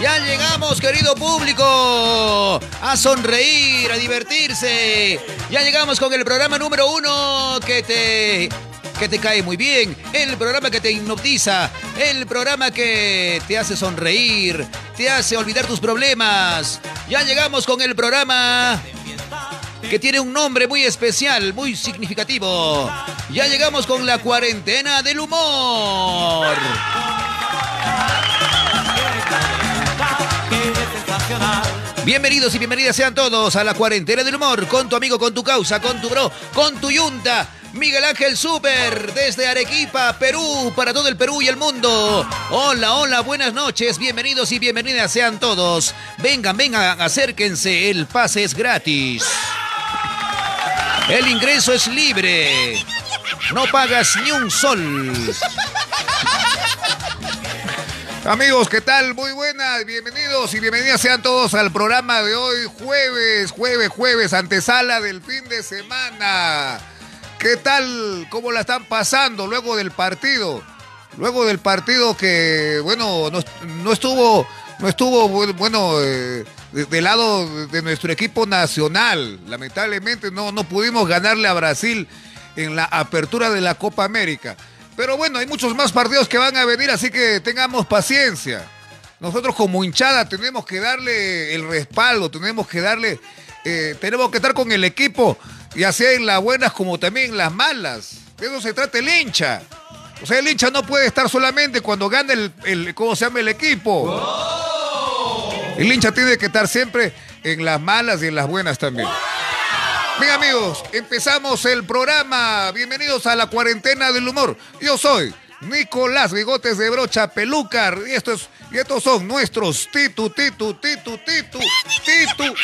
Ya llegamos. Querido público, a sonreír, a divertirse. Ya llegamos con el programa número uno que te, que te cae muy bien, el programa que te hipnotiza, el programa que te hace sonreír, te hace olvidar tus problemas. Ya llegamos con el programa que tiene un nombre muy especial, muy significativo. Ya llegamos con la cuarentena del humor. Bienvenidos y bienvenidas sean todos a la cuarentena del humor, con tu amigo, con tu causa, con tu bro, con tu yunta. Miguel Ángel Super, desde Arequipa, Perú, para todo el Perú y el mundo. Hola, hola, buenas noches, bienvenidos y bienvenidas sean todos. Vengan, vengan, acérquense, el pase es gratis. El ingreso es libre. No pagas ni un sol. Amigos, ¿qué tal? Muy buenas, bienvenidos y bienvenidas sean todos al programa de hoy, jueves, jueves, jueves, antesala del fin de semana. ¿Qué tal? ¿Cómo la están pasando luego del partido? Luego del partido que, bueno, no, estuvo, no estuvo, bueno, eh, del lado de nuestro equipo nacional. Lamentablemente no, no pudimos ganarle a Brasil en la apertura de la Copa América. Pero bueno, hay muchos más partidos que van a venir, así que tengamos paciencia. Nosotros como hinchada tenemos que darle el respaldo, tenemos que darle, eh, tenemos que estar con el equipo, ya sea en las buenas como también en las malas. De eso se trata el hincha. O sea, el hincha no puede estar solamente cuando gane el, el ¿cómo se llama el equipo? El hincha tiene que estar siempre en las malas y en las buenas también. Bien amigos, empezamos el programa. Bienvenidos a la cuarentena del humor. Yo soy Nicolás Bigotes de Brocha Pelúcar y estos, y estos son nuestros Titu, Titu, Titu, Titu, Titu.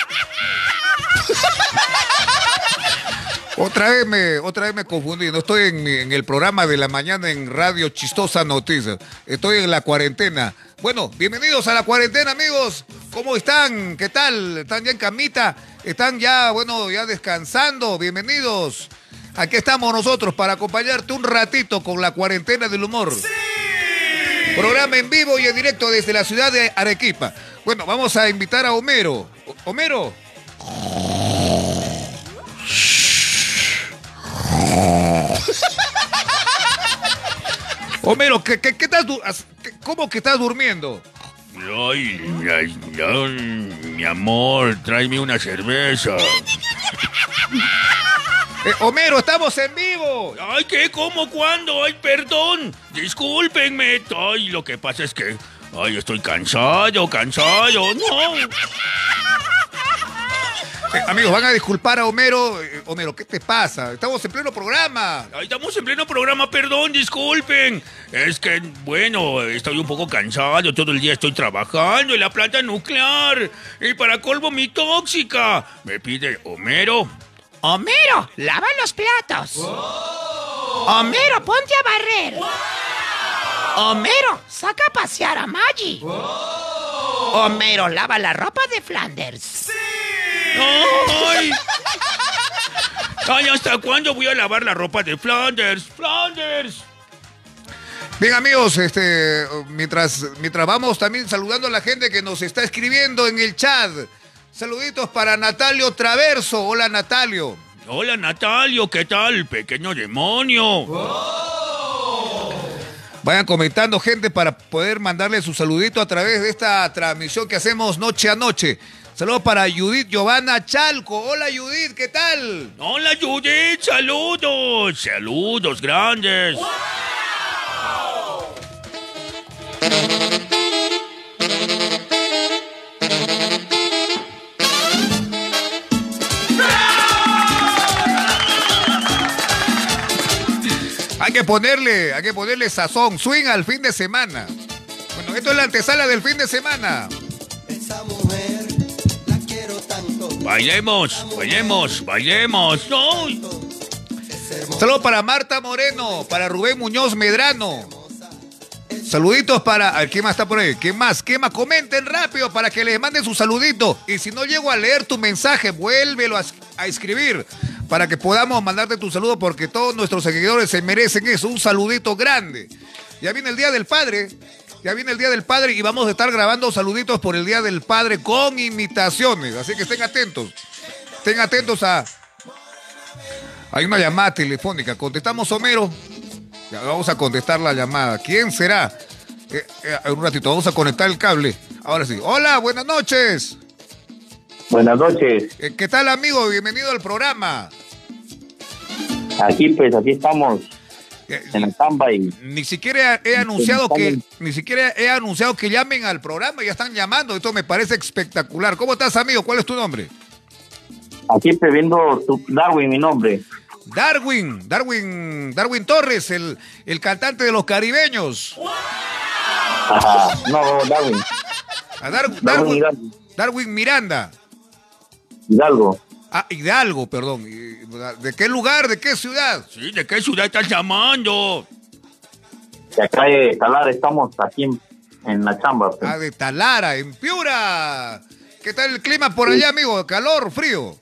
Otra vez me, otra vez me confundí. No estoy en, en, el programa de la mañana en Radio Chistosa Noticias. Estoy en la cuarentena. Bueno, bienvenidos a la cuarentena, amigos. ¿Cómo están? ¿Qué tal? ¿Están ya en camita? ¿Están ya, bueno, ya descansando? Bienvenidos. Aquí estamos nosotros para acompañarte un ratito con la cuarentena del humor. ¡Sí! Programa en vivo y en directo desde la ciudad de Arequipa. Bueno, vamos a invitar a Homero. Homero. Homero, ¿qué, qué, qué estás, ¿cómo que estás durmiendo? Ay, ay, ay, mi amor, tráeme una cerveza. Eh, Homero, estamos en vivo. Ay, ¿qué? ¿Cómo? ¿Cuándo? Ay, perdón. Discúlpenme. Ay, lo que pasa es que... Ay, estoy cansado, cansado. No. Eh, amigos, van a disculpar a Homero. Eh, Homero, ¿qué te pasa? Estamos en pleno programa. estamos en pleno programa, perdón, disculpen. Es que, bueno, estoy un poco cansado. Todo el día estoy trabajando en la planta nuclear. Y para colmo, mi tóxica. Me pide Homero. Homero, lava los platos. Homero, ponte a barrer. Homero, saca a pasear a Maggie. Homero, lava la ropa de Flanders. ¡Sí! ¡Ay! ¡Ay, hasta cuándo voy a lavar la ropa de Flanders! ¡Flanders! Bien amigos, este, mientras, mientras vamos también saludando a la gente que nos está escribiendo en el chat. Saluditos para Natalio Traverso. Hola Natalio. Hola Natalio, ¿qué tal? Pequeño demonio. Vayan comentando gente para poder mandarle su saludito a través de esta transmisión que hacemos noche a noche. Saludos para Judith Giovanna Chalco. Hola Judith, ¿qué tal? Hola Judith, saludos. Saludos grandes. Hay que ponerle, hay que ponerle sazón, swing al fin de semana. Bueno, esto es la antesala del fin de semana. Esa mujer Bailemos, bailemos, bailemos. ¡No! Saludos para Marta Moreno, para Rubén Muñoz Medrano. Saluditos para. ¿quién más está por ahí? ¿Quién más? ¿Quién más? Comenten rápido para que les manden su saludito. Y si no llego a leer tu mensaje, vuélvelo a, a escribir para que podamos mandarte tu saludo porque todos nuestros seguidores se merecen eso. Un saludito grande. Ya viene el Día del Padre. Ya viene el Día del Padre y vamos a estar grabando saluditos por el Día del Padre con imitaciones. Así que estén atentos. Estén atentos a... Hay una llamada telefónica. Contestamos Homero. Ya vamos a contestar la llamada. ¿Quién será? Eh, eh, un ratito, vamos a conectar el cable. Ahora sí. Hola, buenas noches. Buenas noches. Eh, ¿Qué tal, amigo? Bienvenido al programa. Aquí, pues, aquí estamos en la tamba y... Ni siquiera he anunciado que ni siquiera he anunciado que llamen al programa, ya están llamando, esto me parece espectacular. ¿Cómo estás, amigo? ¿Cuál es tu nombre? Aquí pues, viendo tu Darwin, mi nombre. Darwin, Darwin, Darwin Torres, el, el cantante de los caribeños. Ajá, no, Darwin. A Dar- Darwin, Darwin Miranda. Hidalgo. Ah, Hidalgo, perdón. ¿De qué lugar? ¿De qué ciudad? Sí, ¿de qué ciudad estás llamando? De acá de Talar estamos aquí en, en la chamba. pues. Ah, de Talara, en Piura. ¿Qué tal el clima por allá, amigo? ¿Calor, frío?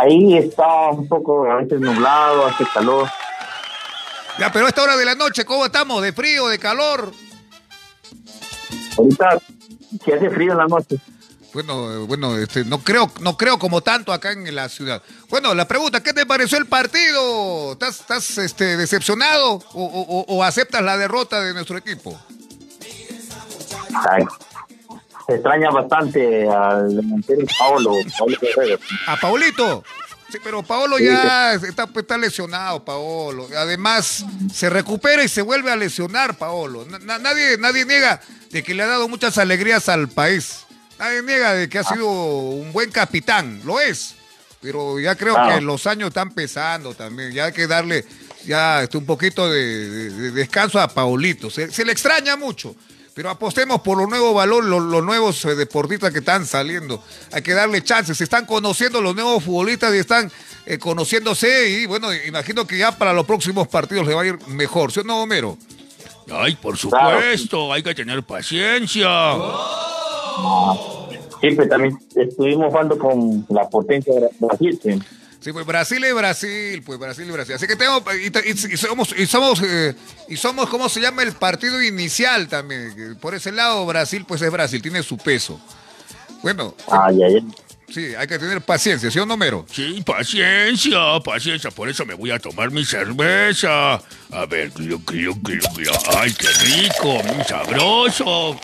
Ahí está un poco a veces nublado, hace calor. Ya, pero a esta hora de la noche, ¿cómo estamos? ¿De frío, de calor? Ahorita si hace frío en la noche. Bueno, bueno, este, no creo, no creo como tanto acá en la ciudad. Bueno, la pregunta, ¿qué te pareció el partido? ¿Estás, estás este, decepcionado o, o- o aceptas la derrota de nuestro equipo? Ay, se extraña bastante al delantero Paolo, Paolo Guerrero. A Paolito. Sí, pero Paolo Sí, ya está, está lesionado, Paolo. Además, se recupera y se vuelve a lesionar, Paolo. Na- na- nadie, nadie niega de que le ha dado muchas alegrías al país. Nadie niega de que ha sido un buen capitán. Lo es. Pero ya creo Claro. que los años están pesando también. Ya hay que darle ya este, un poquito de, de- de descanso a Paolito. Se, se le extraña mucho. Pero apostemos por los nuevos valores, los, los nuevos eh, deportistas que están saliendo. Hay que darle chances. Se están conociendo los nuevos futbolistas y están eh, conociéndose. Y bueno, imagino que ya para los próximos partidos le va a ir mejor. ¿Sí o no, Homero? Ay, por supuesto, hay que tener paciencia. Sí, pues también estuvimos jugando con la potencia de Brasil. sí. Sí, pues Brasil es Brasil, pues Brasil es Brasil. Así que tengo, y, y- y somos, y somos, eh, y somos, ¿cómo se llama? El partido inicial también. Por ese lado, Brasil, pues es Brasil, tiene su peso. Bueno, Ay, ay, ay. sí, hay que tener paciencia, ¿sí o no? Sí, paciencia, paciencia. Por eso me voy a tomar mi cerveza. A ver, glu, glu, glu, glu. Ay, qué rico, muy sabroso.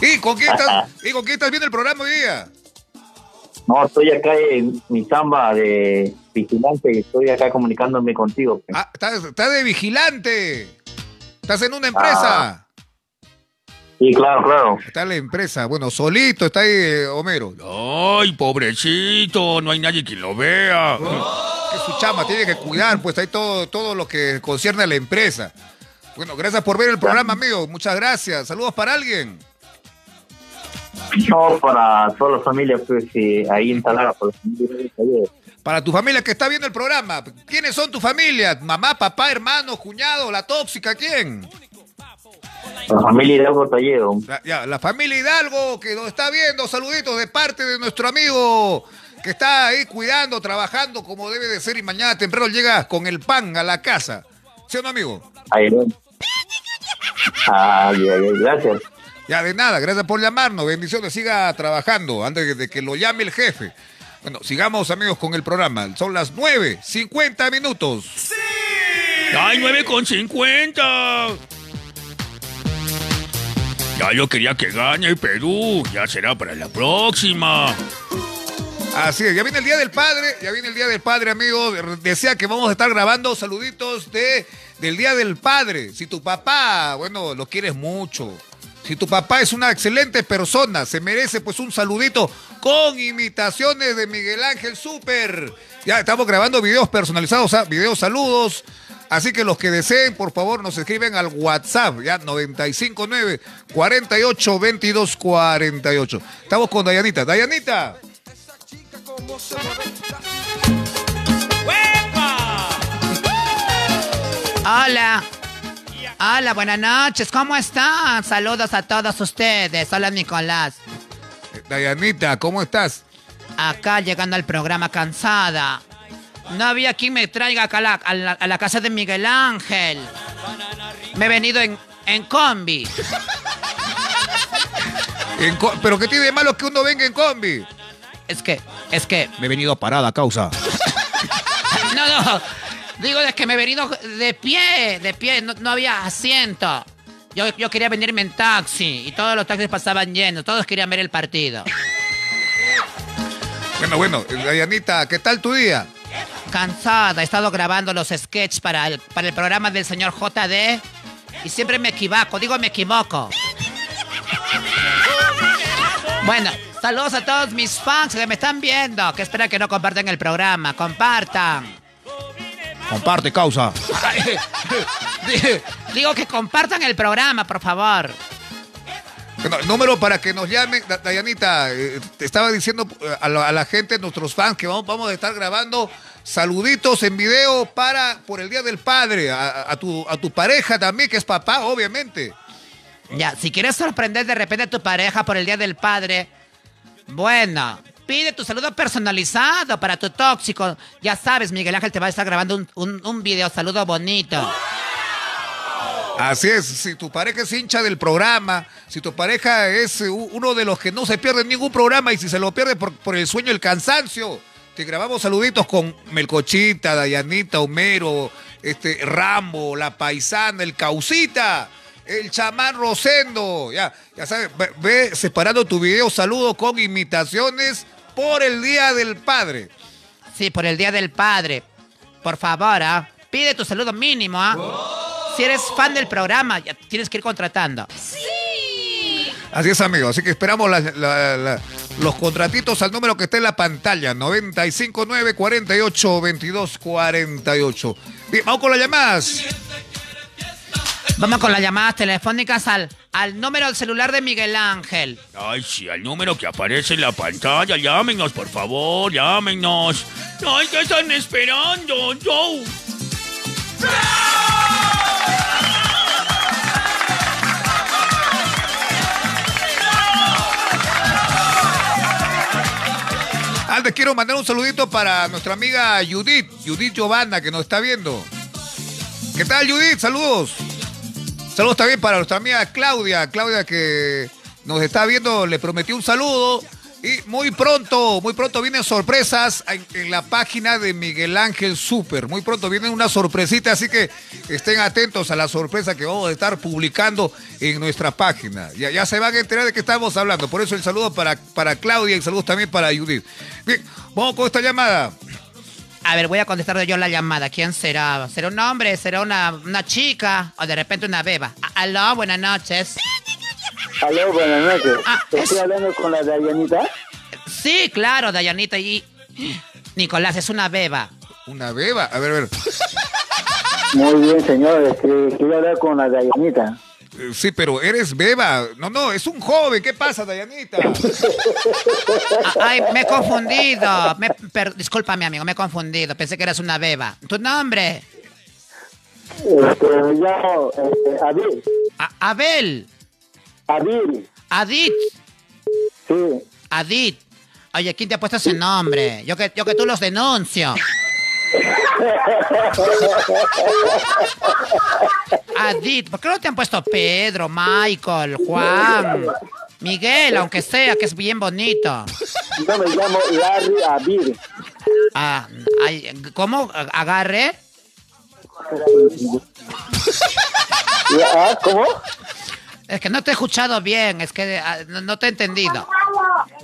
¿Y con quién estás, y con quién estás viendo el programa hoy día? No, estoy acá en mi chamba de vigilante y estoy acá comunicándome contigo. pues. Ah, estás, estás de vigilante. Estás en una empresa. Sí, claro, claro. Está en la empresa. Bueno, solito está ahí, eh, Homero. Ay, pobrecito, no hay nadie que lo vea. que su chama tiene que cuidar, pues hay todo, todo lo que concierne a la empresa. Bueno, gracias por ver el programa, amigo. Muchas gracias. Saludos para alguien. No, para toda la familia, pues, eh, ahí Taller. Para tu familia que está viendo el programa. ¿Quiénes son tu familia? Mamá, papá, hermano, cuñado, la tóxica, ¿quién? La familia Hidalgo Tallero. La, ya, la familia Hidalgo que nos está viendo. Saluditos de parte de nuestro amigo que está ahí cuidando, trabajando como debe de ser y mañana temprano llega con el pan a la casa. ¿Sí o no, amigo? Ay, ay, ay, gracias. Ya, de nada, gracias por llamarnos. Bendiciones, siga trabajando antes de- que lo llame el jefe. Bueno, sigamos, amigos, con el programa. Son las 9, 50 minutos. Ay, 9 con 50. Ya yo quería que gane el Perú. Ya será para la próxima. Así es, ya viene el Día del Padre, ya viene el Día del Padre, amigos. Decía que vamos a estar grabando saluditos de, del Día del Padre. Si tu papá, bueno, lo quieres mucho. Si tu papá es una excelente persona, se merece pues un saludito con imitaciones de Miguel Ángel Super. Ya estamos grabando videos personalizados, ¿ah? videos saludos. Así que los que deseen, por favor, nos escriben al WhatsApp, ya 959 48 22 48. Estamos con Dayanita. Dayanita. Hola. Hola, buenas noches. ¿Cómo están? Saludos a todos ustedes. Hola, Nicolás. Dayanita, ¿cómo estás? Acá llegando al programa cansada. No había quien me traiga acá a la, a la- a la casa de Miguel Ángel. Me he venido en, en combi. En co- ¿Pero qué tiene de malo que uno venga en combi? Es que, es que, Me he venido a parada, causa. no, no. Digo de que me he venido de pie, de pie, no, no había asiento. Yo, yo quería venirme en taxi y todos los taxis pasaban llenos, todos querían ver el partido. Bueno, bueno, Dayanita, ¿qué tal tu día? Cansada, he estado grabando los sketches para el, para el programa del señor JD y siempre me equivoco, digo me equivoco. Bueno, saludos a todos mis fans que me están viendo, que esperan que no compartan el programa, compartan. Comparte, causa. Digo que compartan el programa, por favor. Bueno, número para que nos llamen, Da- Dayanita, eh, te estaba diciendo eh, a la, a la gente, nuestros fans, que vamos, vamos a estar grabando saluditos en video para por el Día del Padre, a, a tu, a tu pareja también, que es papá, obviamente. Ya, si quieres sorprender de repente a tu pareja por el Día del Padre, bueno, pide tu saludo personalizado para tu tóxico. Ya sabes, Miguel Ángel te va a estar grabando un, un, video saludo bonito. Así es, si tu pareja es hincha del programa, si tu pareja es uno de los que no se pierde ningún programa y si se lo pierde por, por el sueño, el cansancio, te grabamos saluditos con Melcochita, Dayanita, Homero, este, Rambo, La Paisana, el Causita, el chamán Rosendo. Ya, ya sabes, ve, ve separando tu video saludo con imitaciones por el Día del Padre. Sí, por el Día del Padre. Por favor, ¿ah? Pide tu saludo mínimo, ¿ah? Si eres fan del programa, ya tienes que ir contratando. Así es, amigo. Así que esperamos la- la- la- los contratitos al número que está en la pantalla. 959-48-2248. Bien, vamos con las llamadas. Vamos con las llamadas telefónicas al, al número del celular de Miguel Ángel. Ay, sí, al número que aparece en la pantalla. Llámenos, por favor, llámenos. Ay, ¿qué están esperando? Yo. Antes quiero mandar un saludito para nuestra amiga Judith, Judith Giovanna, que nos está viendo. ¿Qué tal, Judith? Saludos. Saludos también para nuestra amiga Claudia, Claudia que nos está viendo, le prometió un saludo. Y muy pronto, muy pronto vienen sorpresas en, en la página de Miguel Ángel Super. Muy pronto vienen una sorpresita, así que estén atentos a la sorpresa que vamos a estar publicando en nuestra página. Ya, ya se van a enterar de qué estamos hablando. Por eso el saludo para, para Claudia y saludos también para Judith. Bien, vamos con esta llamada. A ver, voy a contestar yo la llamada. ¿Quién será? ¿Será un hombre? ¿Será una, una chica? ¿O de repente una beba? A- Aló, buenas noches. Aló, buenas noches. Ah, Estoy es- hablando con la Dayanita. Sí, claro, Dayanita y... Nicolás, es una beba. Una beba. A ver, a ver. Muy bien, señor. Este, quiero hablar con la Dayanita. Sí, pero eres beba. No, no, es un joven. ¿Qué pasa, Dayanita? Ay, me he confundido. Me, per- discúlpame, amigo, me he confundido. Pensé que eras una beba. ¿Tu nombre? Este, me llamo este, Abil. A- Abel. Abil. Adit. Sí. Adit. Oye, ¿quién te ha puesto ese nombre? Yo que, yo que tú los denuncio. Adit, ¿por qué no te han puesto Pedro, Michael, Juan, Miguel, aunque sea, que es bien bonito? Yo me llamo Larry Abil. Ah, ay, ¿Cómo? ¿Agarre? ¿Ah, ¿Cómo? Es que no te he escuchado bien, es que ah, no, te he entendido.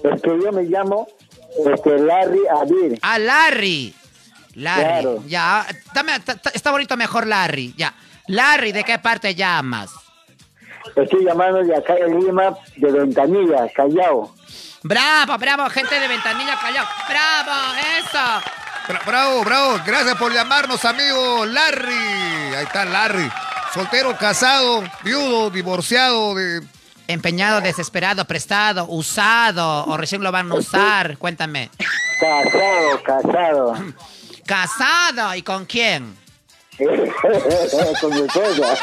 Es que yo me llamo este, Larry Abil. Ah, Larry. Larry, Claro. ya. Dame, está bonito mejor Larry, ya. Larry, ¿de qué parte llamas? Estoy llamando de acá de Lima, de Ventanilla, Callao. Bravo, bravo, gente de Ventanilla Callao. Bravo, eso. Bra- Bravo, bravo. Gracias por llamarnos, amigo Larry. Ahí está Larry. Soltero, casado, viudo, divorciado, de... Empeñado, desesperado, prestado, usado o recién lo van a usar. Cuéntame. Casado, casado. Casado y con quién? con mi esposa.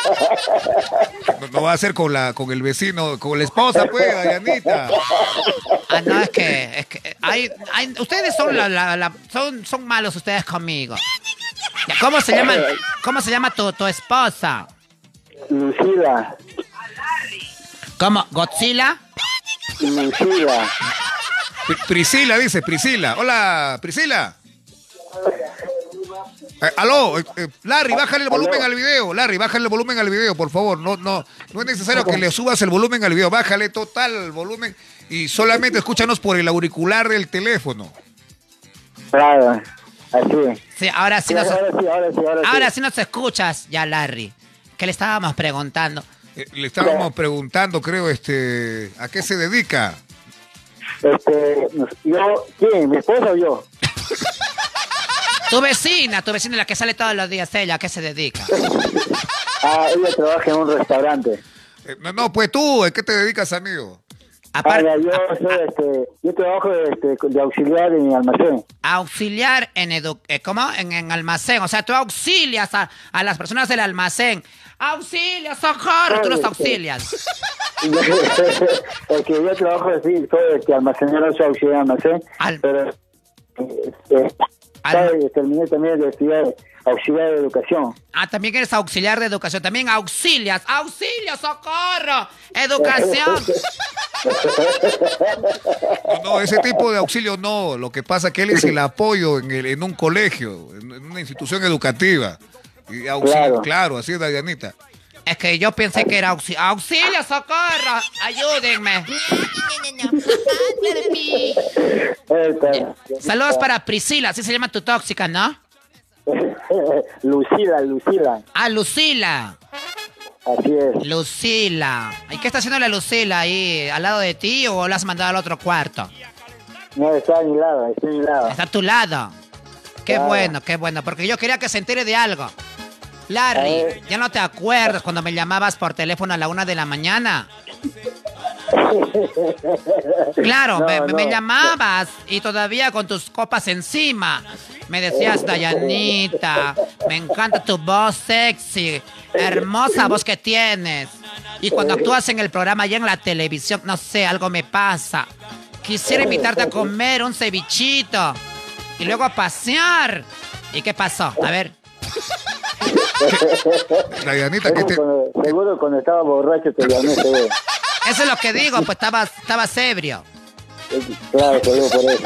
No, no va a ser con la con el vecino, con la esposa, pues, Dayanita. Ah, no, es que, es que hay, hay- ustedes son la, la- la- son, son malos ustedes conmigo. ¿Cómo se llama, cómo se llama tu, tu esposa? Lucila. ¿Cómo? ¿Godzilla? Lucila. Pri- Priscila dice, Priscila. Hola, Priscila. Eh, aló, eh, eh, Larry, bájale el volumen al video. Larry, bájale el volumen al video, por favor. No, no, no es necesario que le subas el volumen al video. Bájale total el volumen y solamente escúchanos por el auricular del teléfono. Claro. Así. Sí, ahora sí Sí, nos, ahora sí, ahora sí, ahora sí. ahora sí nos escuchas ya, Larry. ¿Qué le estábamos preguntando? Eh, le estábamos preguntando, creo, este, a qué se dedica. Este, yo, ¿quién? ¿Mi esposa o yo? Tu vecina, tu vecina la que sale todos los días, ella, ¿a qué se dedica? Ah, ella trabaja en un restaurante. Eh, no, no, pues tú, ¿a qué te dedicas, amigo? Ah, Aparte, ya, yo soy, este, yo trabajo este, de auxiliar en mi almacén. auxiliar en edu eh, ¿cómo? En, en almacén. O sea, tú auxilias a, a las personas del almacén. ¡Auxilio, socorro! Tú los auxilias. Porque yo trabajo así, soy este, almacenero, soy auxiliar en almacén, Al- pero este, Al- terminé también de estudiar auxiliar de educación. Ah, también eres auxiliar de educación. También auxilias. ¡Auxilio, socorro! ¡Educación! No, no, ese tipo de auxilio no. Lo que pasa es que él es el apoyo en, el- en un colegio, en, en una institución educativa. Y auxilio, claro. Claro. así es, Dayanita. Es que yo pensé que era auxilio. ¡Auxilio, socorro! ¡Ayúdenme! Saludos para Priscila, así se llama tu tóxica, ¿no? Lucila, Lucila, Ah, Lucila. así es. Lucila. ¿Y qué está haciendo la Lucila ahí? ¿Al lado de ti o la has mandado al otro cuarto? No, está a mi lado, está a mi lado. Está a tu lado. Qué bueno, qué bueno, porque yo quería que se entere de algo. Larry. ¿ya no te acuerdas cuando me llamabas por teléfono a la una de la mañana? Claro, No, me, llamabas y todavía con tus copas encima. Me decías, Dayanita, me encanta tu voz sexy, hermosa voz que tienes. Y cuando actúas en el programa y en la televisión, no sé, algo me pasa. Quisiera invitarte a comer un cevichito y luego a pasear. ¿Y qué pasó? A ver. Dayanita, que te, seguro cuando estaba borracho te llamé, seguro. Eso es lo que digo, pues estabas, estabas ebrio. Claro, seguro por eso.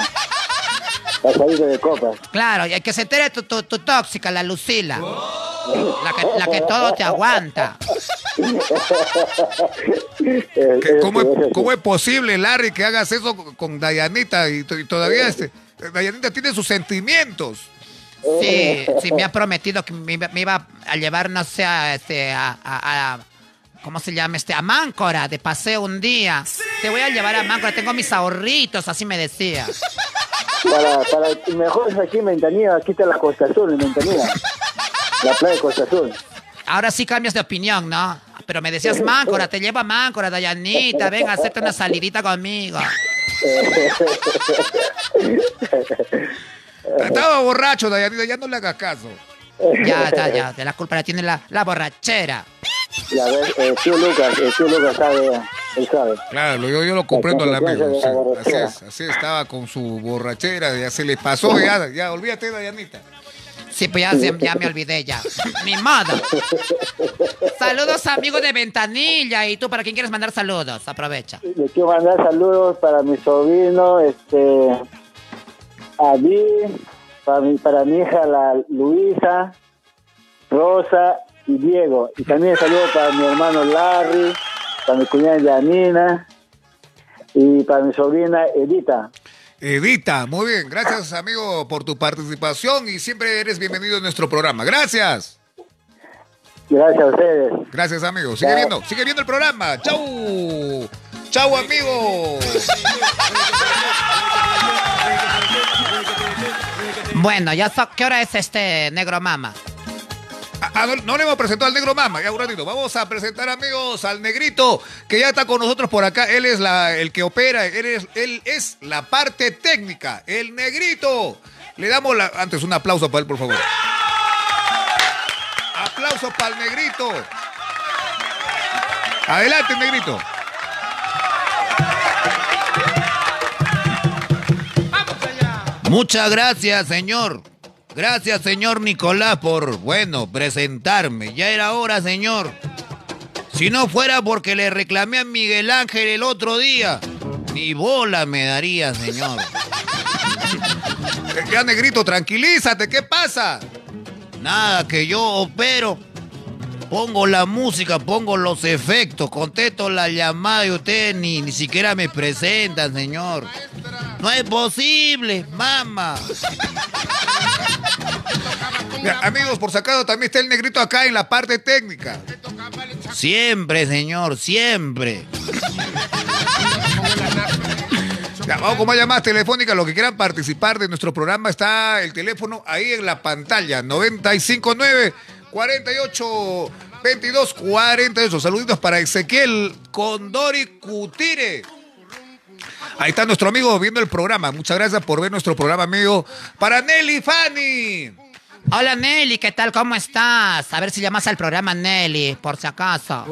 La salida de copas. Claro, y hay que se entere tu, tu, tu tóxica, la Lucila. La que, la que todo te aguanta. Eh, ¿cómo, es, cómo es posible, Larry, que hagas eso con- Dayanita y, y todavía este, Dayanita tiene sus sentimientos? Sí, sí, me ha prometido que me, iba- me iba a llevar, no sé, a, este, a, a- a- ¿cómo se llama? Este, a Máncora, de paseo un día. Te voy a llevar a Máncora, tengo mis ahorritos, así me decía. Para, para, mejor es aquí en Ventanilla, aquí está la Costa Azul, en Ventanilla. La playa de Costa Azul. Ahora sí cambias de opinión, ¿no? Pero me decías Máncora, te llevo a Máncora, Dayanita, ven a hacerte una salidita conmigo. Estaba borracho, Dayanita, ya no le hagas caso. Ya, ya, ya, de la culpa la tiene la, la borrachera. Ya ves, el tío Lucas, el tío Lucas sabe, él sabe. Claro, yo, yo lo comprendo al La amigo. sí, así es, así estaba con su borrachera, ya se le pasó, ya, ya, olvídate, Dayanita. Sí, pues ya, ya me olvidé ya. Ni modo. Saludos amigos de Ventanilla. ¿Y tú para quién quieres mandar saludos? Aprovecha. Le quiero mandar saludos para mi sobrino, este, Adi, para mi, para mi hija la Luisa, Rosa y Diego. Y también saludos para mi hermano Larry, para mi cuñada Janina y para mi sobrina Edita. Edita, muy bien, gracias amigo por tu participación y siempre eres bienvenido en nuestro programa. Gracias. Gracias a ustedes. Gracias amigo. Sigue Chao. viendo, sigue viendo el programa. Chau. Chau amigo. Bueno, ¿qué hora es este negro mama? No, le hemos presentado al negro mama, ya un ratito. Vamos a presentar amigos al negrito que ya está con nosotros por acá. Él es la, el que opera, él es, él es la parte técnica, el negrito. Le damos antes un aplauso para él, por favor. Aplauso para el negrito. Adelante, negrito. Muchas gracias, señor. Gracias, señor Nicolás, por, bueno, presentarme. Ya era hora, señor. Si no fuera porque le reclamé a Miguel Ángel el otro día, ni bola me daría, señor. Ya, negrito, tranquilízate, ¿qué pasa? Nada, que yo opero. Pongo la música, pongo los efectos, contesto la llamada y ustedes ni, ni siquiera me presentan, señor. No es posible, mamá. amigos, por sacado también está el negrito acá en la parte técnica. Siempre, señor, siempre. vamos con más llamadas telefónicas. Los que quieran participar de nuestro programa está el teléfono ahí en la pantalla. 959 48 22 48. Saluditos para Ezequiel Condori Cutire. Ahí está nuestro amigo viendo el programa. Muchas gracias por ver nuestro programa, amigo. Para Nelly Fanny. Hola Nelly, ¿qué tal? ¿Cómo estás? A ver si llamas al programa Nelly, por si acaso.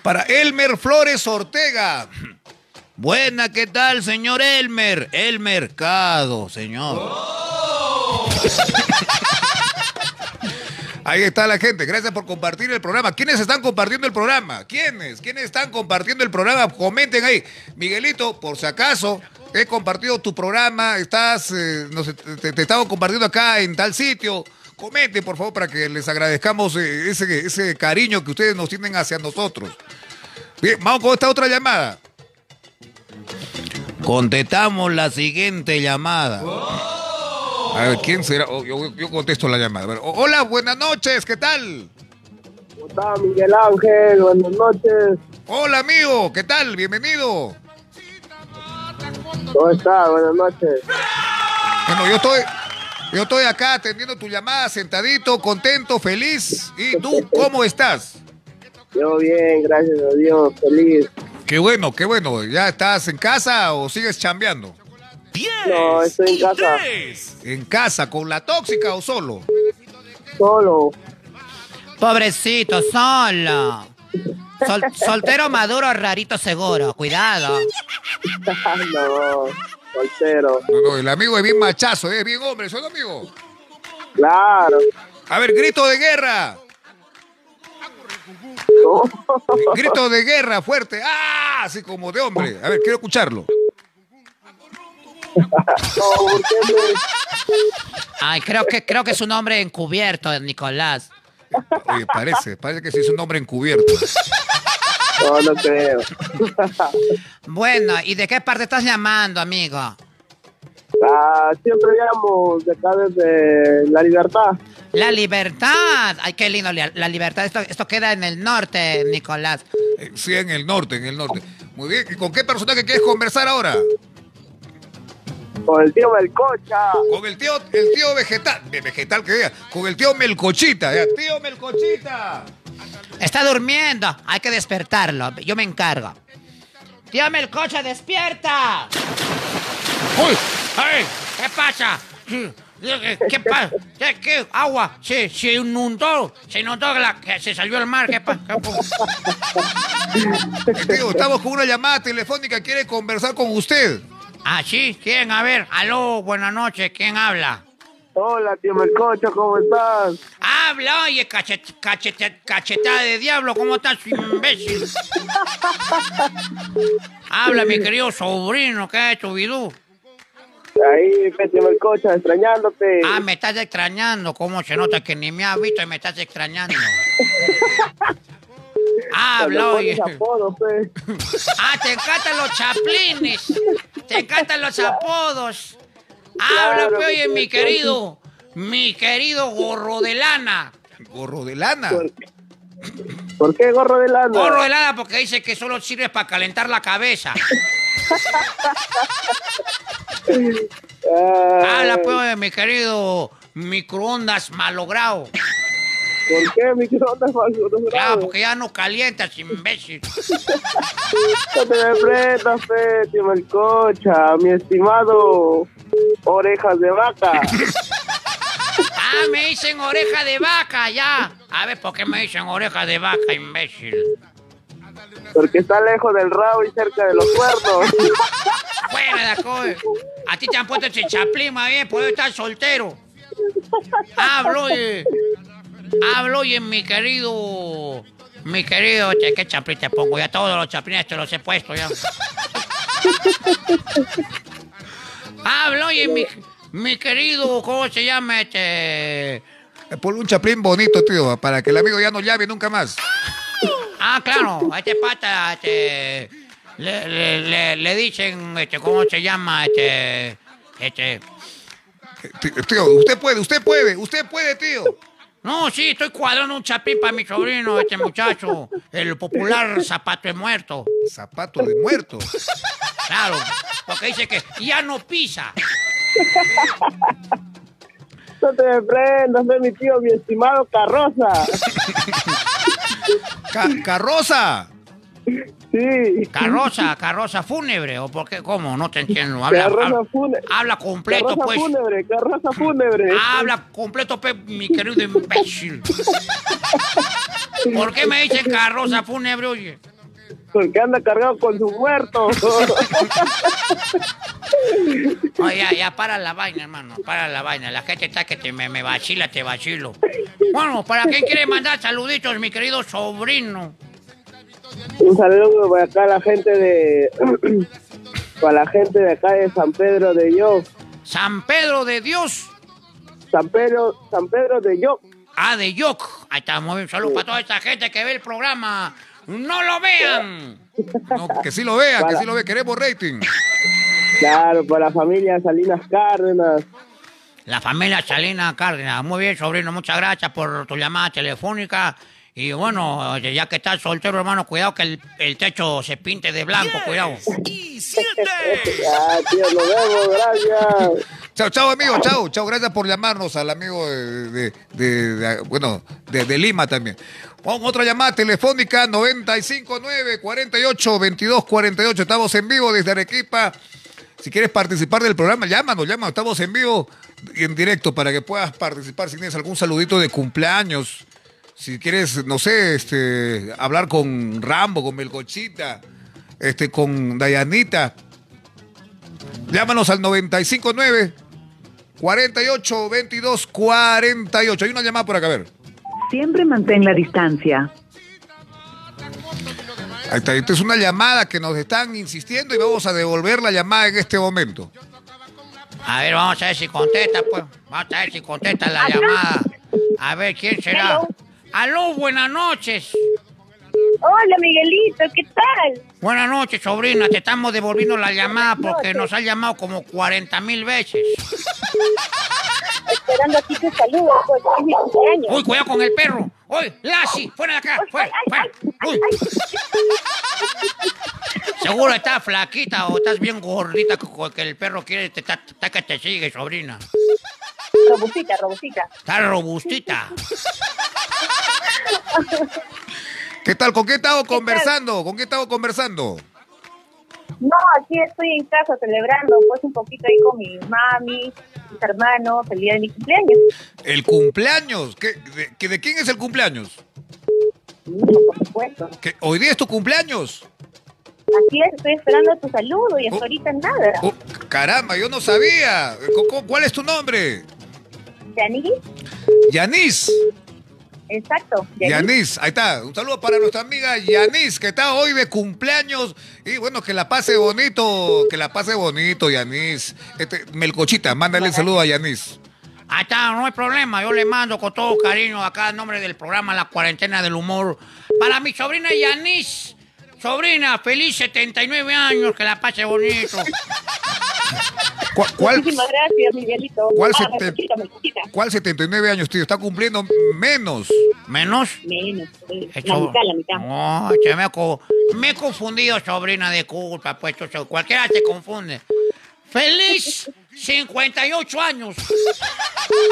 Para Elmer Flores Ortega. Buena, ¿qué tal, señor Elmer? El mercado, señor. Ahí está la gente. Gracias por compartir el programa. ¿Quiénes están compartiendo el programa? ¿Quiénes? ¿Quiénes están compartiendo el programa? Comenten ahí. Miguelito, por si acaso, he compartido tu programa. Estás, eh, te, estaba compartiendo acá en tal sitio. Comenten, por favor, para que les agradezcamos eh, ese cariño que ustedes nos tienen hacia nosotros. Bien, vamos con esta otra llamada. Contestamos la siguiente llamada. A ver, ¿quién será? Oh, yo, contesto la llamada. hola, buenas noches, ¿qué tal? ¿Cómo está Miguel Ángel? Buenas noches. Hola, amigo, ¿qué tal? Bienvenido. ¿Cómo está? Buenas noches. Bueno, yo estoy, yo estoy acá atendiendo tu llamada, sentadito, contento, feliz. ¿Y tú cómo estás? Yo bien, gracias a Dios, feliz. Qué bueno, qué bueno. ¿Ya estás en casa o sigues chambeando? No, estoy en casa. ¿En casa con la tóxica o solo? Solo. Pobrecito, solo. soltero maduro, rarito seguro. Cuidado. no, soltero. No, no, el amigo es bien machazo, es bien hombre, ¿son amigo? Claro. A ver, grito de guerra. Grito de guerra fuerte. ¡Ah! Así como de hombre. A ver, quiero escucharlo. Ay, creo que, creo que es un hombre encubierto, Nicolás. Oye, parece, parece que sí es un hombre encubierto. No, no creo. Bueno, ¿y de qué parte estás llamando, amigo? Ah, siempre llamo de acá desde La Libertad. La Libertad. Ay, qué lindo. La Libertad. Esto, esto queda en el norte, Nicolás. Eh, sí, en el norte, en el norte. Muy bien. ¿Y con qué personaje quieres conversar ahora? Con el tío Melcocha. Con el tío, el tío vegetal. Vegetal que diga. Con el tío Melcochita. Tío Melcochita. Está durmiendo. Hay que despertarlo. Yo me encargo. Tío Melcocha, despierta. ¡Uy! ¡Ay! ¿Qué pasa? ¿Qué pasa? ¿Qué, agua? Se, se inundó. Se inundó que se salió el mar. ¿Qué pasa? Tío, estamos con una llamada telefónica. Quiere conversar con usted. Ah, sí, ¿quién? A ver, aló, buenas noches, ¿quién habla? Hola, tío Melcocho, ¿cómo estás? Habla, oye, cachet, cachetada de diablo, ¿cómo estás, imbécil? Habla, mi querido sobrino, ¿qué ha hecho, Bidú? Ahí, tío Melcocho, extrañándote. Ah, me estás extrañando, ¿cómo se nota que ni me has visto y me estás extrañando? Habla, oye. Ah, te encantan los chaplines. Te encantan los apodos. Habla, claro, oye, mi querido. Mi querido gorro de lana. ¿Gorro de lana? ¿Por, qué gorro de lana? Gorro de lana porque dice que solo sirve para calentar la cabeza. Habla, pues, mi querido microondas malogrado. ¿Por qué microondas malogrado? Claro, porque ya no calientas, imbécil. no te me prendas, tío Melcocha, mi estimado orejas de vaca. ah, me dicen oreja de vaca, ya. A ver, ¿por qué me dicen oreja de vaca, imbécil? Porque está lejos del rabo y cerca de los cuernos. Fuera de A ti te han puesto más bien, puedo estar soltero. Hablo, oye. Hablo y en mi querido. Mi querido, ¿qué chaplín te pongo? Ya todos los chaplines te los he puesto ya. Hablo y en mi, mi querido, ¿cómo se llama este? Eh, Por un chaplín bonito, tío, para que el amigo ya no llame nunca más. Ah, claro, a este pata, este. Le, le, le, le dicen, este, ¿cómo se llama? Este. Este. Eh, tí- Tío, usted puede, usted puede, usted puede, tío. No, sí, estoy cuadrando un chapín para mi sobrino, este muchacho. El popular zapato de muerto. Zapato de muerto. Claro, porque dice que ya no pisa. No te me prendas, es mi tío, mi estimado Carroza. Ca- carroza. Sí. Carroza, carroza fúnebre, o por qué, cómo, no te entiendo. Habla, Carroza habla, completo, Carroza pues. fúnebre, carroza fúnebre. Habla completo, pe, mi querido imbécil. ¿Por qué me dicen carroza fúnebre, oye? Porque anda cargado con su muerto. Oye, ya, ya, para la vaina, hermano, para la vaina. La gente está que te, me, me vacila, te vacilo. Bueno, ¿para quién quiere mandar saluditos, mi querido sobrino? Un saludo para acá a la gente de. para la gente de acá de San Pedro de Yo. San Pedro de Dios. San Pedro, San Pedro de Yo. Ah, de Yoc. Ahí está, muy bien. Saludos para toda esta gente que ve el programa. ¡No lo vean! No, que sí lo vea, que sí lo ve. Queremos rating. Claro, para la familia Salinas Cárdenas. La familia Salina Cárdenas. Muy bien, sobrino. Muchas gracias por tu llamada telefónica. Y bueno, ya que estás soltero, hermano, cuidado que el, el techo se pinte de blanco, cuidado. Ah, tío, nos vemos, gracias. Chao, chao, amigo, chao, chao. Gracias por llamarnos al amigo de, de- de- de- bueno, de, de Lima también. Pon otra llamada telefónica, 959 48 22 48. Estamos en vivo desde Arequipa. Si quieres participar del programa, llámanos, llámanos. Estamos en vivo y en directo para que puedas participar. Si tienes algún saludito de cumpleaños, si quieres, no sé, este, hablar con Rambo, con Melcochita, este, con Dayanita, llámanos al 959 48 22 48. Hay una llamada por acá, a ver. Siempre mantén la distancia. Ahí está. Esta es una llamada que nos están insistiendo y vamos a devolver la llamada en este momento. A ver, vamos a ver si contesta, pues. Vamos a ver si contesta la llamada. A ver, ¿quién será? Hello. Aló, buenas noches. Hola Miguelito, ¿qué tal? Buenas noches, sobrina. Te estamos devolviendo la llamada porque nos han llamado como 40 mil veces. Esperando aquí tu saludo, pues es mi cumpleaños. Uy, cuidado con el perro. Uy, Lassie, fuera de acá, fuera, fuera. Uy. Seguro estás flaquita o estás bien gordita que el perro quiere te- que te sigue, sobrina. Robustita, robustita. Está robustita. ¿Qué tal? ¿Con qué estaba conversando? ¿Con qué estaba conversando? No, aquí estoy en casa celebrando pues un poquito ahí con mi mami, mis hermanos, el día de mi cumpleaños. El cumpleaños. ¿Qué- de, que- ¿De quién es el cumpleaños? Sí, por supuesto. ¿Que ¿Hoy día es tu cumpleaños? Así es, estoy esperando tu saludo y hasta Oh. ahorita nada. Oh, caramba, yo no sabía. ¿Cu- cu- ¿Cuál es tu nombre? ¿Yanis? Yanis. Exacto. Yanis. Ahí está. Un saludo para nuestra amiga Yanis, que está hoy de cumpleaños. Y bueno, que la pase bonito, que la pase bonito, Yanis. Este, Melcochita, mándale el saludo a Yanis. Ahí está, no hay problema. Yo le mando con todo cariño acá en nombre del programa La Cuarentena del Humor. Para mi sobrina Yanis. Sobrina, feliz 79 años, que la pase bonito. ¿Cuál, cuál, Muchísimas gracias, Miguelito. ¿Cuál ah, se me escuchita, me escuchita. cuál 79 años, tío? Está cumpliendo menos. Menos. Menos, eh, la mitad, la mitad. No, che, me, me he confundido, sobrina, de culpa, pues eso, cualquiera se confunde. ¡Feliz 58 años!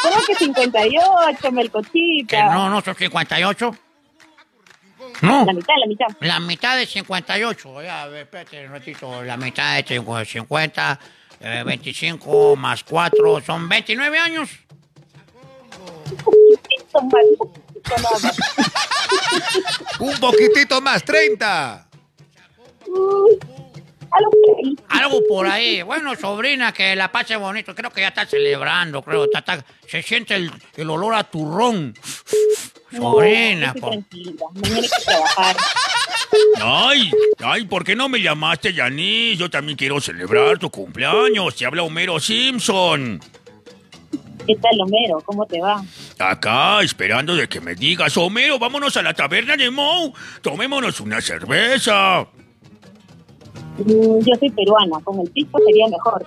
¿Cómo que 58, Melcochita? Que no, no son 58. No, La mitad, la mitad. la mitad de 58. Ya, espérate un ratito. La mitad de 50, eh, 25 más 4 son 29 años. Poquitito más, un poquito nada más. Un poquitito más, 30. Algo por ahí. Algo por ahí. Bueno, sobrina, que la pase bonito. Creo que ya está celebrando, creo. Está- está- se siente el, el olor a turrón. Sobrina, No, estoy po. tranquila. Mañana hay que trabajar. Ay, ay, ¿por qué no me llamaste, Yanis? Yo también quiero celebrar tu cumpleaños. Te habla Homero Simpson. ¿Qué tal, Homero? ¿Cómo te va? Acá, esperando de que me digas, Homero, vámonos a la taberna de Moe. Tomémonos una cerveza. Mm, Yo soy peruana. Con el pisco sería mejor.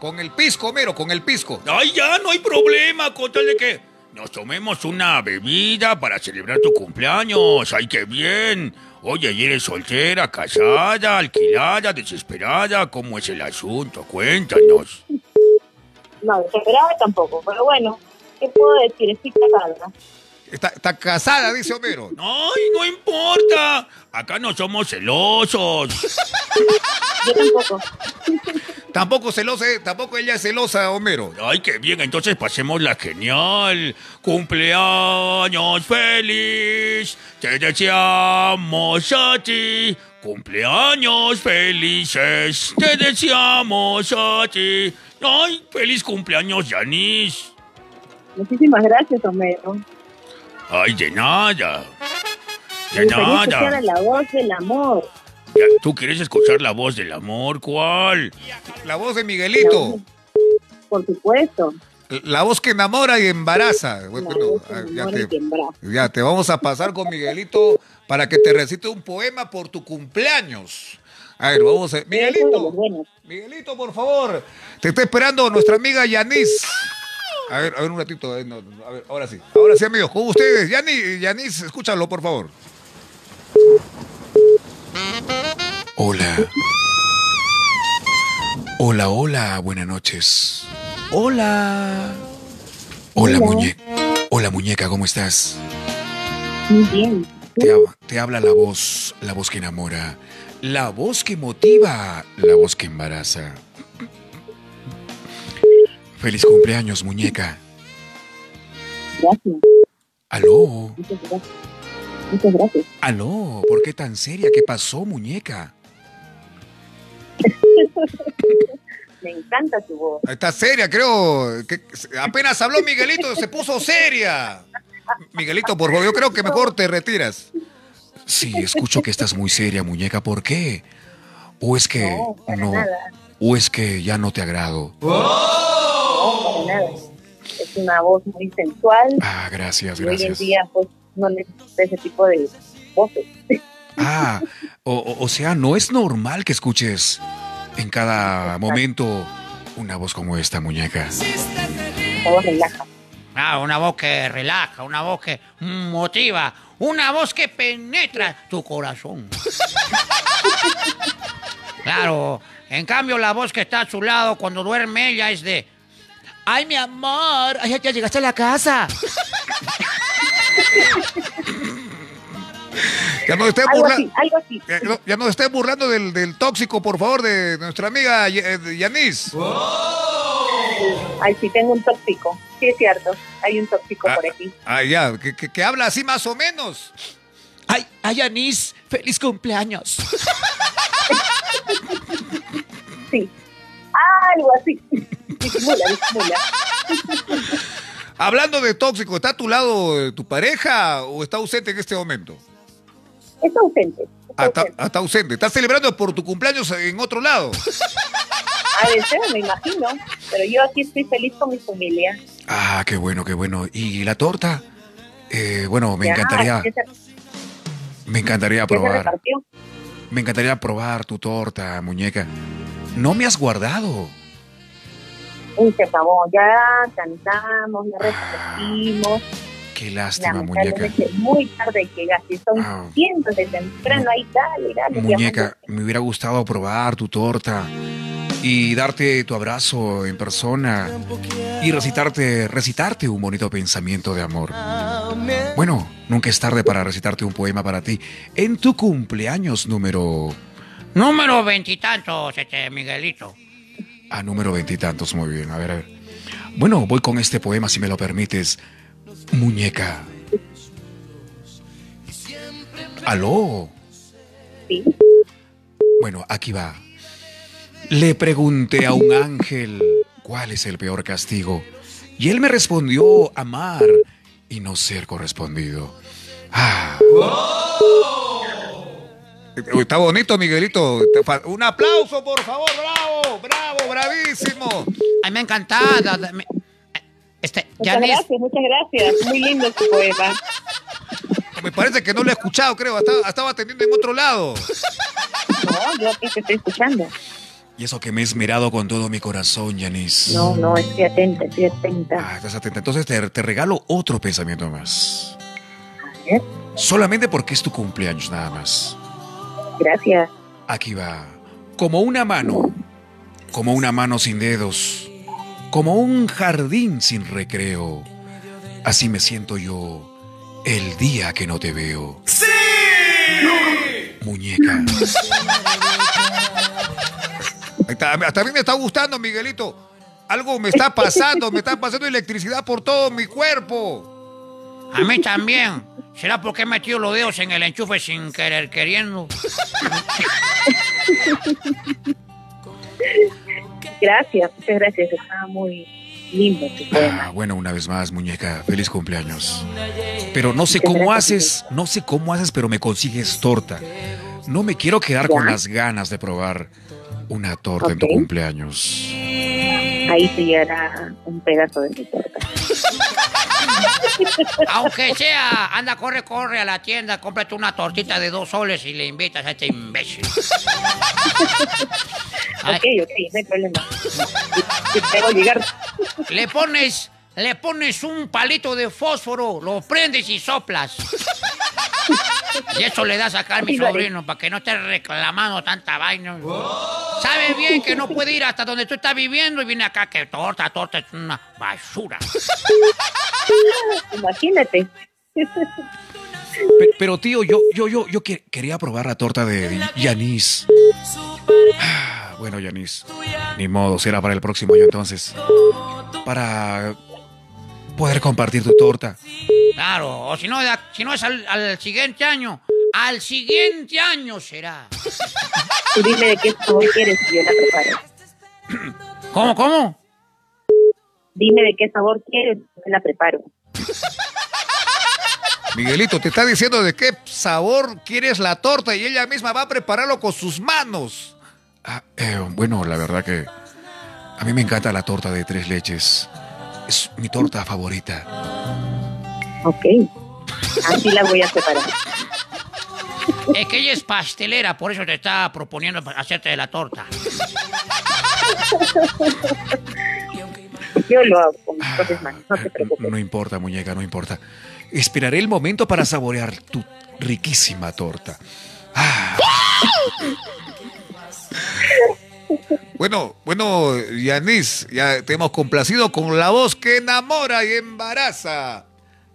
Con el pisco, Homero, con el pisco. Ay, ya, no hay problema, con tal de que nos tomemos una bebida para celebrar tu cumpleaños. Ay, qué bien. Oye, ¿y eres soltera, casada, alquilada, desesperada? ¿Cómo es el asunto? Cuéntanos. No, desesperada tampoco. Pero bueno, ¿qué puedo decir? Estoy casada. Está, está casada, dice Homero. Ay, no importa. Acá no somos celosos. Yo tampoco. Tampoco celosa, eh, tampoco ella es celosa, Homero. Ay, qué bien, entonces pasémosla genial. Cumpleaños feliz, te deseamos a ti. Cumpleaños felices, te deseamos a ti. Ay, feliz cumpleaños, Yanis. Muchísimas gracias, Homero. Ay, de nada. Me De escuchar a nada. la voz del amor. ¿Tú quieres escuchar la voz del amor? ¿Cuál? La voz de Miguelito. Por supuesto. La voz que enamora y embaraza. Bueno, ah, ya, te, ya te vamos a pasar con Miguelito para que te recite un poema por tu cumpleaños. A ver, vamos a... Miguelito. Miguelito, por favor. Te está esperando nuestra amiga Yanis. A ver, a ver un ratito. eh, no, a ver, ahora sí. Ahora sí, amigos, con ustedes. Yanis, Yanis, escúchalo, por favor. Hola. Hola, hola, buenas noches. Hola. Hola, muñeca. Hola, muñeca, ¿cómo estás? Muy bien. Te habla la voz, la voz que enamora, la voz que motiva, la voz que embaraza. Feliz cumpleaños, muñeca. Gracias. Aló, Muchas gracias. Muchas gracias. aló, ¿por qué tan seria? ¿Qué pasó, muñeca? Me encanta tu voz. Está seria, creo. que apenas habló Miguelito, se puso seria. Miguelito, por favor, yo creo que mejor te retiras. Sí, escucho que estás muy seria, muñeca, ¿por qué? ¿O es que No, no? ¿O es que ya no te agrado? No, Es una voz muy sensual. Ah, gracias, y hoy en gracias. día, pues, no necesita ese tipo de voces. Ah, o, o- sea, no es normal que escuches en cada momento una voz como esta, muñeca. Todo relaja. Ah, una voz que relaja, una voz que motiva, una voz que penetra tu corazón. Claro, en cambio la voz que está a su lado cuando duerme ella es de... Ay, mi amor, ay, ya llegaste a la casa. Ya no esté burlando. Ya no, ya no esté burlando del, del tóxico, por favor, de nuestra amiga eh, Yanis. Ay, sí, tengo un tóxico. Sí, es cierto. Hay un tóxico Ah, por aquí. Ah, ya, que, que- que habla así más o menos. Ay, ay, Anís, feliz cumpleaños. Sí. Algo así. Disimula, disimula. Hablando de tóxico, ¿está a tu lado eh, tu pareja o está ausente en este momento? Está ausente. Está Ah, ausente. ah, está ausente. ¿Estás celebrando por tu cumpleaños en otro lado? A veces me imagino. Pero yo aquí estoy feliz con mi familia. Ah, qué bueno, qué bueno. ¿Y la torta? Eh, bueno, me Ya, encantaría, se- me encantaría probar. Me encantaría probar tu torta, muñeca. No me has guardado. Uy, se acabó. Ya cantamos, ya repetimos. Qué lástima, muñeca. Muy tarde llegaste. Son Ah. cientos de temprano ahí, dale, dale. Muñeca, me hubiera gustado probar tu torta y darte tu abrazo en persona y recitarte, recitarte un bonito pensamiento de amor. Bueno, nunca es tarde para recitarte un poema para ti en tu cumpleaños número Número veintitantos, este Miguelito. A número veintitantos. Muy bien, a ver, a ver. Bueno, voy con este poema si me lo permites. Muñeca. Aló. Sí. Bueno, aquí va. Le pregunté a un ángel cuál es el peor castigo. Y él me respondió amar y no ser correspondido. Ah. Está bonito, Miguelito. Un aplauso, por favor. Bravo, bravo, bravísimo. Ay, me ha encantado. Me- Este, Muchas gracias, muchas gracias. Muy lindo este poema. Me parece que no lo he escuchado, creo. Estaba, estaba atendiendo en otro lado. No, yo aquí te estoy escuchando. Y eso que me he esmerado con todo mi corazón, Yanis. No, no, estoy atenta, estoy atenta. Ah, estás atenta. Entonces te, te regalo otro pensamiento más. A ver, Solamente porque es tu cumpleaños, nada más. Gracias. Aquí va. Como una mano. Como una mano sin dedos. Como un jardín sin recreo. Así me siento yo el día que no te veo. ¡Sí! Muñeca. Está. Hasta a mí me está gustando, Miguelito. Algo me está pasando, me está pasando electricidad por todo mi cuerpo. A mí también. ¿Será porque he metido los dedos en el enchufe sin querer queriendo? Gracias, muchas gracias. Está muy lindo tu poema. Ah, bueno, una vez más, muñeca, feliz cumpleaños. Pero no sé cómo haces, no sé cómo haces, pero me consigues torta. No me quiero quedar con las ganas de probar una torta en tu cumpleaños. Ahí te llegará un pedazo de mi torta. Aunque sea, anda, corre, corre a la tienda, cómprate una tortita de dos soles y le invitas a este imbécil. Ok, ok, no hay problema. Te te hago llegar. le pones, le pones un palito de fósforo, lo prendes y soplas. Y eso le das acá a mi sobrino para que no esté reclamando tanta vaina. Sabe bien que no puede ir hasta donde tú estás viviendo y viene acá que torta, torta es una basura. Imagínate. Pe- Pero tío, yo, yo, yo, yo que- quería probar la torta de Yanis. Ah, Bueno, Yanis, ni modo, será para el próximo año entonces. Para poder compartir tu torta. Claro, o si no, si no es al, al siguiente año, al siguiente año será. Tú dime de qué sabor quieres y yo la preparo. ¿Cómo, cómo? Dime de qué sabor quieres y yo la preparo. Miguelito, te está diciendo de qué sabor quieres la torta y ella misma va a prepararlo con sus manos. Ah, eh, bueno, la verdad que a mí me encanta la torta de tres leches. Es mi torta favorita. Ok. Así la voy a preparar. Es que ella es pastelera, por eso te está proponiendo hacerte de la torta. Yo lo hago con mis propias manos, no te preocupes. No importa, muñeca, no importa. Esperaré el momento para saborear tu riquísima torta. Ah, Bueno, bueno, Yanis, ya te hemos complacido con la voz que enamora y embaraza.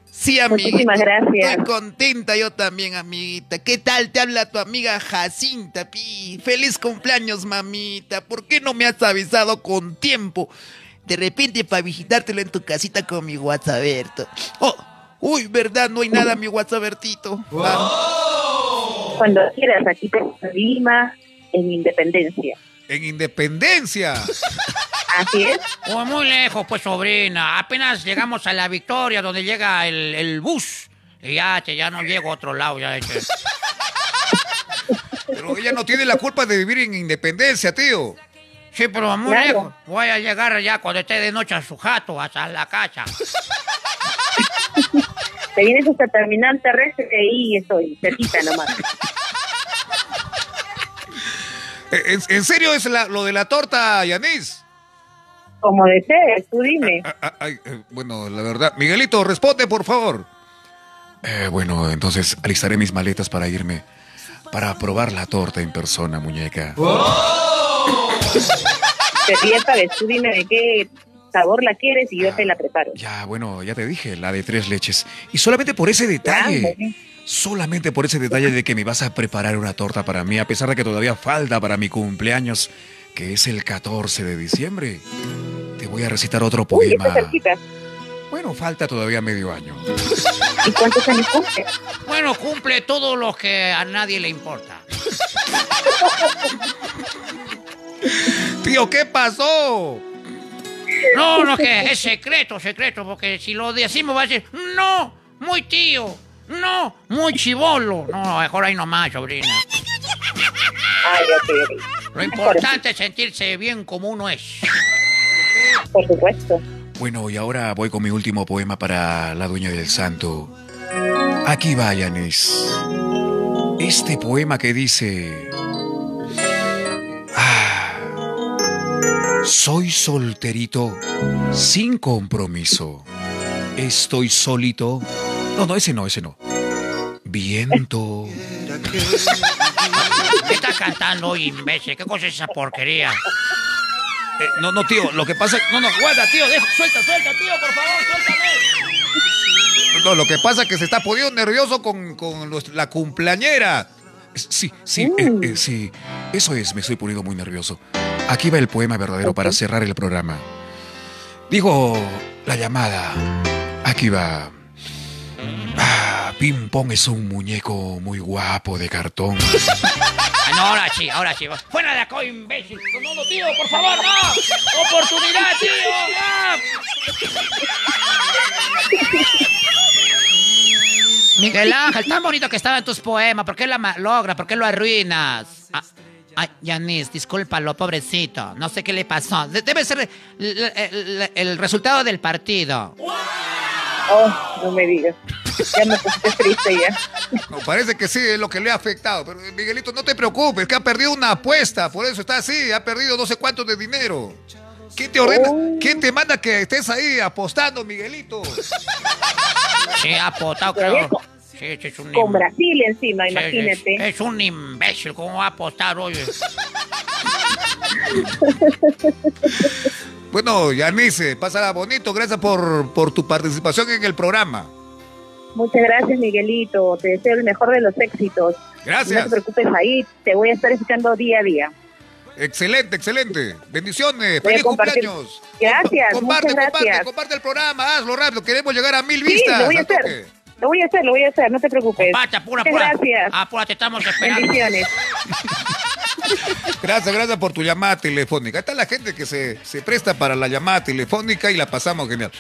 Sí, amiguita. Muchísimas gracias. Estoy contenta yo también, amiguita. ¿Qué tal te habla tu amiga Jacinta, pi? Feliz cumpleaños, mamita. ¿Por qué no me has avisado con tiempo? De repente para visitártelo en tu casita con mi WhatsApp. Oh, uy, verdad, no hay nada, mi WhatsAppito. Ah, Cuando quieras, aquí en Lima, en Independencia. En Independencia. Así es. O muy lejos, pues, sobrina. Apenas llegamos a la Victoria, donde llega el, el bus. Y ya, che, ya no llego a otro lado. Ya, che. Pero ella no tiene la culpa de vivir en Independencia, tío. Sí, pero muy Claro. lejos. Voy a llegar ya cuando esté de noche a su jato, hasta la casa. Te vienes hasta Terminal Terrestre y ahí estoy, cerquita nomás. Eh, ¿En, en serio es la- lo de la torta, Yanis? Como desees, tú dime. Ah, ah, ay, eh, bueno, la verdad. Miguelito, responde, por favor. eh, bueno, entonces alistaré mis maletas para irme. Para probar la torta en persona, muñeca. Pero ya sabes, tú dime de qué sabor la quieres y yo te la preparo. Ya, bueno, ya te dije, la de tres leches. Y solamente por ese detalle. Ándale. Solamente por ese detalle de que me vas a preparar una torta para mí, a pesar de que todavía falta para mi cumpleaños, que es el 14 de diciembre. Te voy a recitar otro poema. Bueno, falta todavía medio año. ¿Y cuántos años cumple? Bueno, cumple todo lo que a nadie le importa. Tío, ¿qué pasó? No, no, que es secreto, secreto, porque si lo decimos va a decir, no, muy tío, no, muy chivolo. No, mejor ahí nomás, sobrina. Ay. Lo importante es sentirse bien como uno es. Por supuesto. Bueno, y ahora voy con mi último poema para la dueña del santo. Aquí va, Yanis. Este poema que dice... Ah, soy solterito sin compromiso. Estoy solito. No, no, ese no, ese no. Viento. ¿Qué está cantando hoy, imbécil? ¿Qué cosa es esa porquería? Eh, no, no, tío, lo que pasa... No, no, guarda, tío, deja, suelta, suelta, tío, por favor, suéltame. No, lo que pasa es que se está poniendo nervioso con, con los- la cumpleañera. Sí, sí, eh, eh, sí. Eso es, me estoy poniendo muy nervioso. Aquí va el poema verdadero para cerrar el programa. Digo, la llamada. Aquí va. Ah, Ping Pong es un muñeco muy guapo de cartón. No, ahora sí, ahora sí. Fuera de acá, imbécil. No, no, tío, por favor, no. Oportunidad, tío. Miguel Ángel, tan bonito que estaban tus poemas. ¿Por qué lo ma- logra? ¿Por qué lo arruinas? Ah, Ay, Yanis, discúlpalo, pobrecito. No sé qué le pasó. De- Debe ser el, el- el resultado del partido. Oh, no me digas. Ya me pusiste triste ya. No, parece que sí, es lo que le ha afectado. Pero Miguelito, no te preocupes, que ha perdido una apuesta, por eso está así, ha perdido no sé cuánto de dinero. ¿Quién te ordena? ¿Quién te manda que estés ahí apostando, Miguelito? Sí, ha apostado, creo. Sí, sí, es un Con im- Brasil encima, sí, imagínate. Es un imbécil, ¿cómo va a apostar, oye? Bueno, Yanice, pásala bonito, gracias por, por tu participación en el programa. Muchas gracias, Miguelito. Te deseo el mejor de los éxitos. Gracias. No te preocupes ahí, te voy a estar escuchando día a día. Excelente, excelente. Bendiciones, feliz cumpleaños. Gracias, comparte, muchas comparte, gracias. comparte el programa, hazlo rápido, queremos llegar a mil Sí, vistas. lo voy a hacer. toque. Lo voy a hacer, lo voy a hacer, no te preocupes. Pata, apura, Muchas apura. gracias. Apura, te estamos esperando. Bendiciones. Gracias, gracias por tu llamada telefónica. Está la gente que se, se presta para la llamada telefónica y la pasamos genial.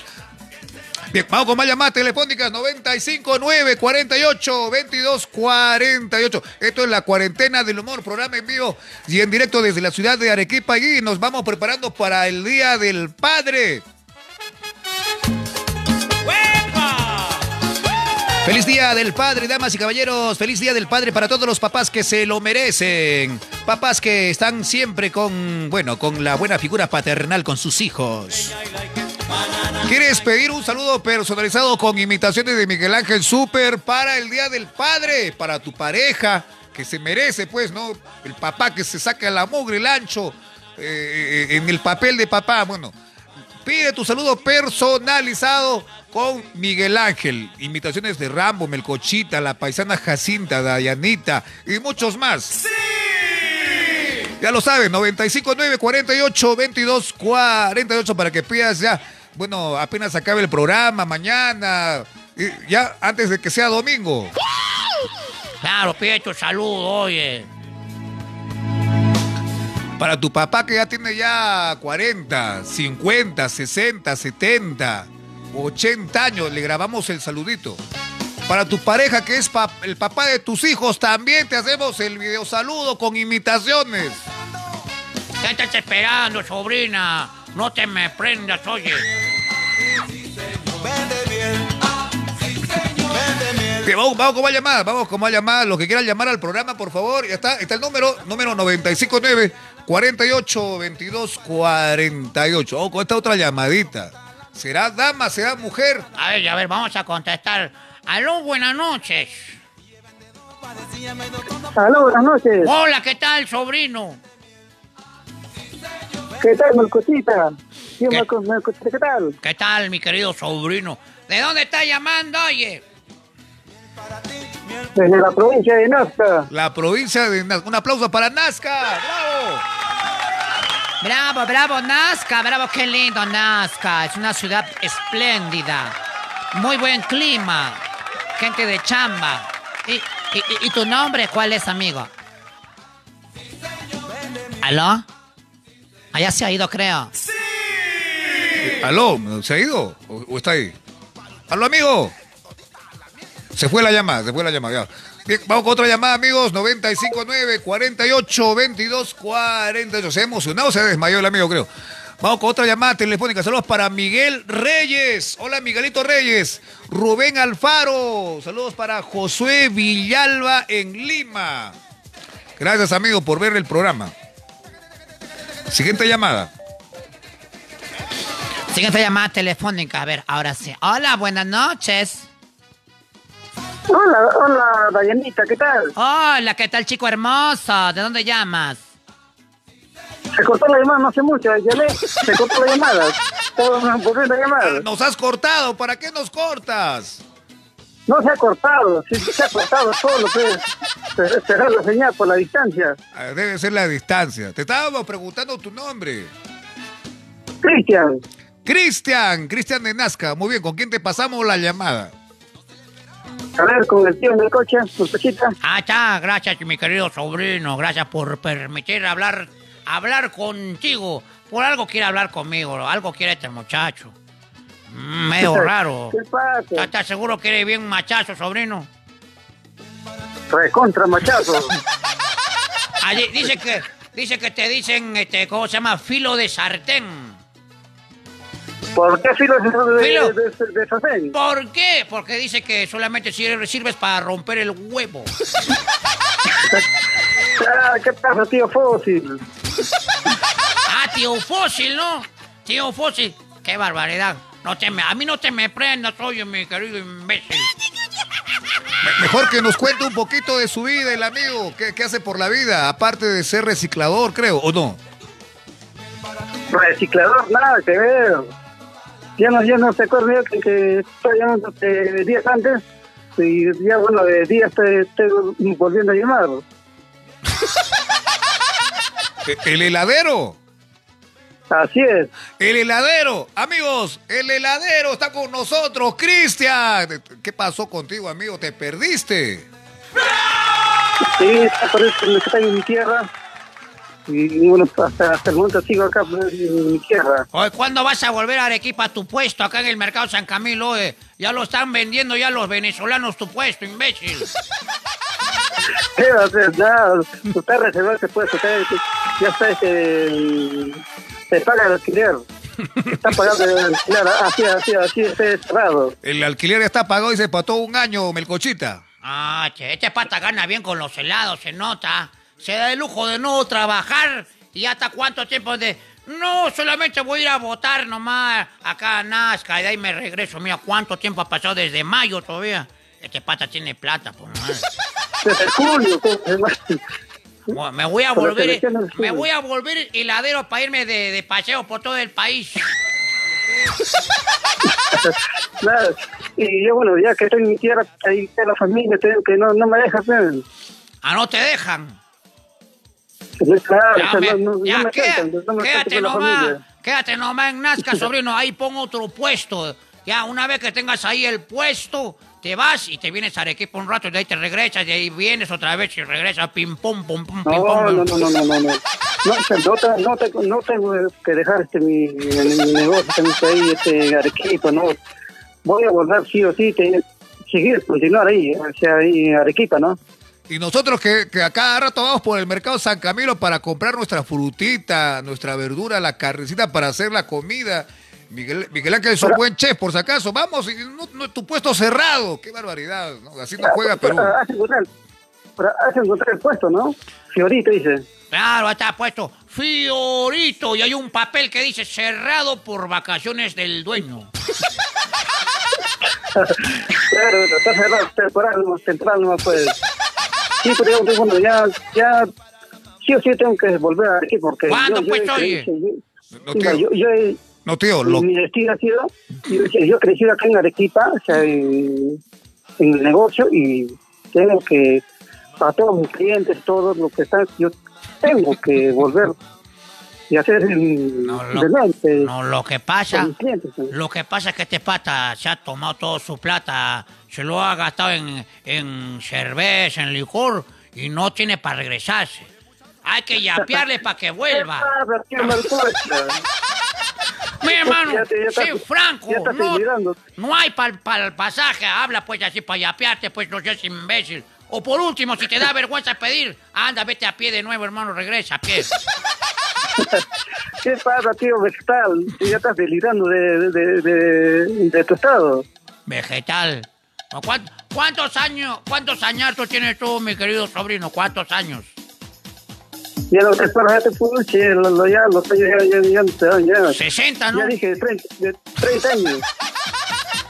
Bien, vamos con más llamadas telefónicas 959 48 22 48. Esto es la cuarentena del humor, programa en vivo y en directo desde la ciudad de Arequipa y nos vamos preparando para el Día del Padre. Feliz Día del Padre, damas y caballeros. Feliz Día del Padre para todos los papás que se lo merecen. Papás que están siempre con, bueno, con la buena figura paternal con sus hijos. ¿Quieres pedir un saludo personalizado con imitaciones de Miguel Ángel Super para el Día del Padre? Para tu pareja, que se merece, pues, ¿no? El papá que se saca la mugre, el ancho, eh, en el papel de papá. Bueno, pide tu saludo personalizado con Miguel Ángel. Imitaciones de Rambo, Melcochita, la paisana Jacinta, Dayanita y muchos más. Ya lo saben, 959 48 22 48 para que pidas ya. Bueno, apenas acabe el programa, mañana, y ya antes de que sea domingo. Claro, pide tu saludo, oye. Para tu papá que ya tiene ya 40, 50, 60, 70, 80 años, le grabamos el saludito. Para tu pareja que es pa- el papá de tus hijos, también te hacemos el video saludo con imitaciones. ¿Qué estás esperando, sobrina? No te me prendas, oye. Bien, vamos, vamos con más llamadas, vamos con más llamadas. Los que quieran llamar al programa, por favor, ya está, está el número, número 959 48 22 48. Vamos con esta otra llamadita. ¿Será dama, será mujer? A ver, a ver, vamos a contestar. Aló, buenas noches. Aló, buenas noches. Hola, ¿qué tal, sobrino? ¿Qué tal, Melco- Melcosita, ¿Qué tal? ¿Qué tal, mi querido sobrino? ¿De dónde está llamando, oye? Desde la provincia de Nazca. La provincia de Nazca. Un aplauso para Nazca. ¡Bravo! Bravo, bravo, Nazca, bravo, qué lindo Nazca. Es una ciudad espléndida. Muy buen clima. Gente de chamba. ¿Y, y- tu nombre cuál es, amigo? ¿Aló? Allá se ha ido, creo. ¿Aló? ¿Se ha ido? ¿O, o está ahí? ¿Aló, amigo? Se fue la llamada, se fue la llamada. Bien, vamos con otra llamada, amigos. 959 48 22 48. Se ha emocionado, se desmayó el amigo, creo. Vamos con otra llamada telefónica. Saludos para Miguel Reyes. Hola, Miguelito Reyes. Rubén Alfaro. Saludos para Josué Villalba en Lima. Gracias, amigo, por ver el programa. Siguiente llamada. Siguiente llamada telefónica. A ver, ahora sí. Hola, buenas noches. Hola, hola, Dayanita, ¿qué tal? Hola, ¿qué tal, chico hermoso? ¿De dónde llamas? Se cortó la llamada no hace mucho, llamé, se cortó la llamada. ¿Por qué la llamada? Nos has cortado, ¿para qué nos cortas? No se ha cortado, sí, se ha cortado todo lo que es cerrar la señal por la distancia. Debe ser la distancia. Te estábamos preguntando tu nombre. Cristian, Cristian, Cristian de Nazca. Muy bien, ¿con quién te pasamos la llamada? A ver, con el tío en el coche, muchachita. Ah, está, gracias, mi querido sobrino. Gracias por permitir hablar, hablar contigo. Por algo quiere hablar conmigo, algo quiere este muchacho. Mm, medio raro. ¿Qué pasa? ¿Estás seguro que eres bien machazo, sobrino? Recontra machazo. Allí, dice que, dice que te dicen, este, ¿cómo se llama? Filo de sartén. ¿Por qué filo de, de, Filo. de, de, de sartén? ¿Por qué? Porque dice que solamente sirve- sirves para romper el huevo. Ah, ¿Qué pasa, tío Fósil? Ah, tío fósil, ¿no? Tío fósil. Qué barbaridad. No te me, a mí no te me prendas, oye, mi querido imbécil. Me- Mejor que nos cuente un poquito de su vida, el amigo. ¿Qué, qué hace por la vida? Aparte de ser reciclador, creo, ¿o no? Reciclador, nada que ver. Ya no, ya no se acuerda que, que estoy llamando días antes y ya bueno, de días te estoy volviendo a llamar. El heladero. Así es. El heladero. Amigos, el heladero está con nosotros. Cristian. ¿Qué pasó contigo, amigo? ¿Te perdiste? Sí, por eso me está en mi tierra. Y bueno, hasta, hasta el momento sigo acá pues, en mi tierra. Oye, ¿cuándo vas a volver a Arequipa a tu puesto acá en el mercado San Camilo? eh? Ya lo están vendiendo ya los venezolanos tu puesto, imbécil. ¿Qué va a hacer? Nada, tú estás reservado ese puesto. está- Ya está, este, se paga el alquiler. Está pagando el alquiler. Así, así, así está cerrado. El alquiler está pagado y se pató un año, Melcochita. Ah, che, este pata gana bien con los helados, se nota. Se da el lujo de no trabajar y hasta cuánto tiempo de... No, solamente voy a ir a votar nomás acá a Nazca y de ahí me regreso. Mira cuánto tiempo ha pasado desde mayo todavía. Este pata tiene plata, por madre. Desde julio. Bueno, Me voy a volver, me voy a volver heladero para irme de, de paseo por todo el país. Nada. Y yo, bueno, ya que estoy en mi tierra, ahí está la familia, que no, no me deja hacer. Ah, no te dejan. Quédate nomás, quédate nomás en Nazca, sobrino, ahí pon otro puesto. Ya, una vez que tengas ahí el puesto, te vas y te vienes a Arequipa un rato, y de ahí te regresas, y ahí vienes otra vez y regresas, pim, pum, pum, pum, pim, pum. no, no, no, no, no, no. No, no, no, te- no tengo que dejar este mi, mi, negocio, tengo que ir este, Arequipa, no. Voy a volver sí o sí, te- seguir, continuar ahí, o sea, ahí Arequipa, ¿no? Y nosotros que, que a cada rato vamos por el mercado San Camilo para comprar nuestra frutita, nuestra verdura, la carnecita para hacer la comida. Miguel, Miguel Ángel es un buen chef, por si acaso. Vamos, y no- no- tu puesto cerrado. Qué barbaridad. ¿no? Así no juega Perú. Pero Has encontrado, pero has encontrado el puesto, ¿no? Fiorito dice. Claro, está puesto Fiorito y hay un papel que dice cerrado por vacaciones del dueño. Claro, está cerrado, temporal, no, temporal, no pues. Sí, pero yo, bueno, ya, ya, sí o sí tengo que volver a Arequipa porque. ¿Cuándo, yo, pues, yo, oye? No, tío, yo, yo no, tío, lo- mi destino ha sido, yo, yo he crecido acá en Arequipa, o sea, en, en el negocio y tengo que, a todos mis clientes, todos los que están, yo tengo que volver y hacer el, No, lo- delante No, lo que pasa. ¿no? lo que pasa es que este pata se ha tomado toda su plata, se lo ha gastado en, en cerveza, en licor y no tiene para regresarse. Hay que yapearle para que vuelva. Mi hermano, estás- Franco, no, no hay para el pasaje, habla pues así para yapearte, pues no seas imbécil. O por último, si te da vergüenza pedir, anda, vete a pie de nuevo, hermano, regresa a pie. ¿Qué pasa, tío vegetal? Ya estás delirando de, de, de, de tu estado. Vegetal. ¿Cuán- ¿Cuántos años, cuántos añazos tienes tú, mi querido sobrino? ¿Cuántos años? Ya lo que para ya te puche, lo, ya, lo, ya, ya, ya, ya, ya. 60, ¿no? Ya dije, 30, de 30 años.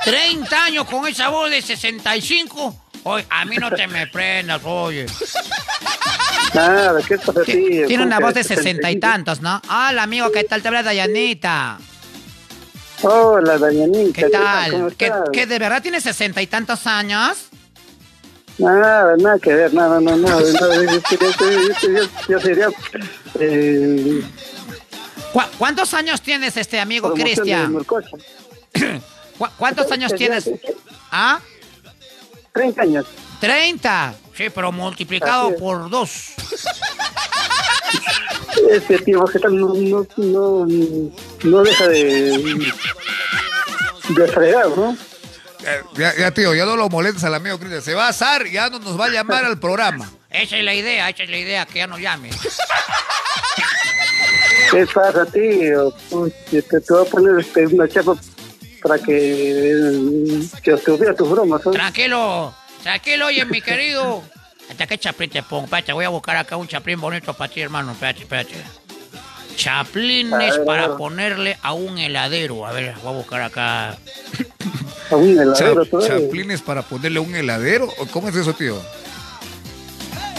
30 años con esa voz de 65. Oye, a mí no te me prendas, oye. Nada, ¿qué pasa, tío? Tiene una ¿Cómo voz de sesenta y 65? tantos, ¿no? Hola, amigo, ¿qué tal te habla Dayanita? Hola, Dayanita. ¿Qué tal? ¿Cómo ¿Que, estás? que de verdad tienes sesenta y tantos años? Nada, nada que ver, nada, no, no. no, yo, sería... Eh, ¿Cu- ¿Cuántos años tienes este amigo Cristian? Melcocha. ¿Cu- ¿Cuántos años tienes? ¿Ah? 30 años. 30. Sí, pero multiplicado por dos. Este tío vegetal no, no, no, no deja de... de fregar, ¿no? Eh, Ya, ya, tío, ya no lo molestes al amigo Cristian. Se va a asar y ya no nos va a llamar al programa. Esa es la idea, esa es la idea, que ya no llame. ¿Qué pasa, tío? Uy, te, te voy a poner este, una chapa para que, que te tus bromas, ¿no? Tranquilo, tranquilo, oye, mi querido. ¿Hasta qué chaplín te pongo? Espérate, voy a buscar acá un chaplín bonito para ti, hermano. Espérate, espérate. Chaplines A ver, a para ponerle a un heladero. A ver, voy a buscar acá. A un heladero Cha- todavía. ¿Chaplines para ponerle un heladero? ¿O ¿Cómo es eso, tío?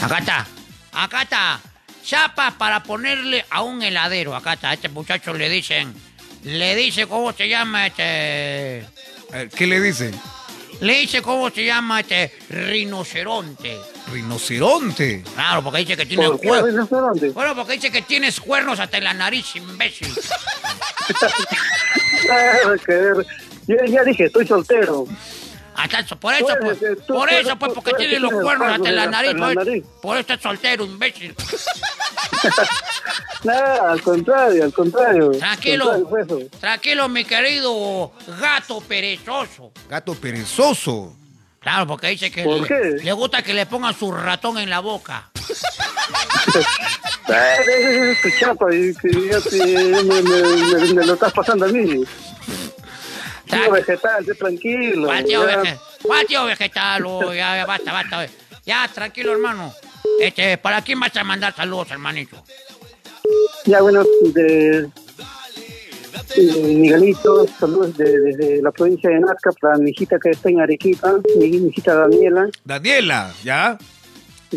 Acá está, acá está. Chapas para ponerle a un heladero. Acá está, a este muchacho le dicen. Le dice cómo se llama este. ¿Qué le dice? Le dice cómo se llama este rinoceronte. Rinoceronte. Claro, porque dice que tiene ¿Por qué cuernos. rinoceronte? Bueno, porque dice que tienes cuernos hasta en la nariz, imbécil. Yo ya dije, estoy soltero. Hasta eso, por eso, pues, eres- tú- por tú- eso, pues, porque tiene los cuernos cuerno hasta en la nariz. Por, nariz. por eso es soltero, imbécil. Nada, al contrario, al contrario. Tranquilo. Contrario eso. Tranquilo, mi querido gato perezoso. Gato perezoso. Claro, porque dice que ¿Por le, gusta que le pongan su ratón en la boca. Eh, esa es tu chapa y que me- me lo estás pasando a mí. Tío vegetal, sé tranquilo. ¿Cuál tío, ya. vege- cuál tío vegetal? Oh, ya, ya, basta, basta. oye. Ya, tranquilo, hermano. Este, ¿para quién vas a mandar saludos, hermanito? Ya, bueno, de, de Miguelito, saludos de- desde la provincia de Nazca para mi hijita que está en Arequipa, mi, mi hijita Daniela. Daniela, ¿ya?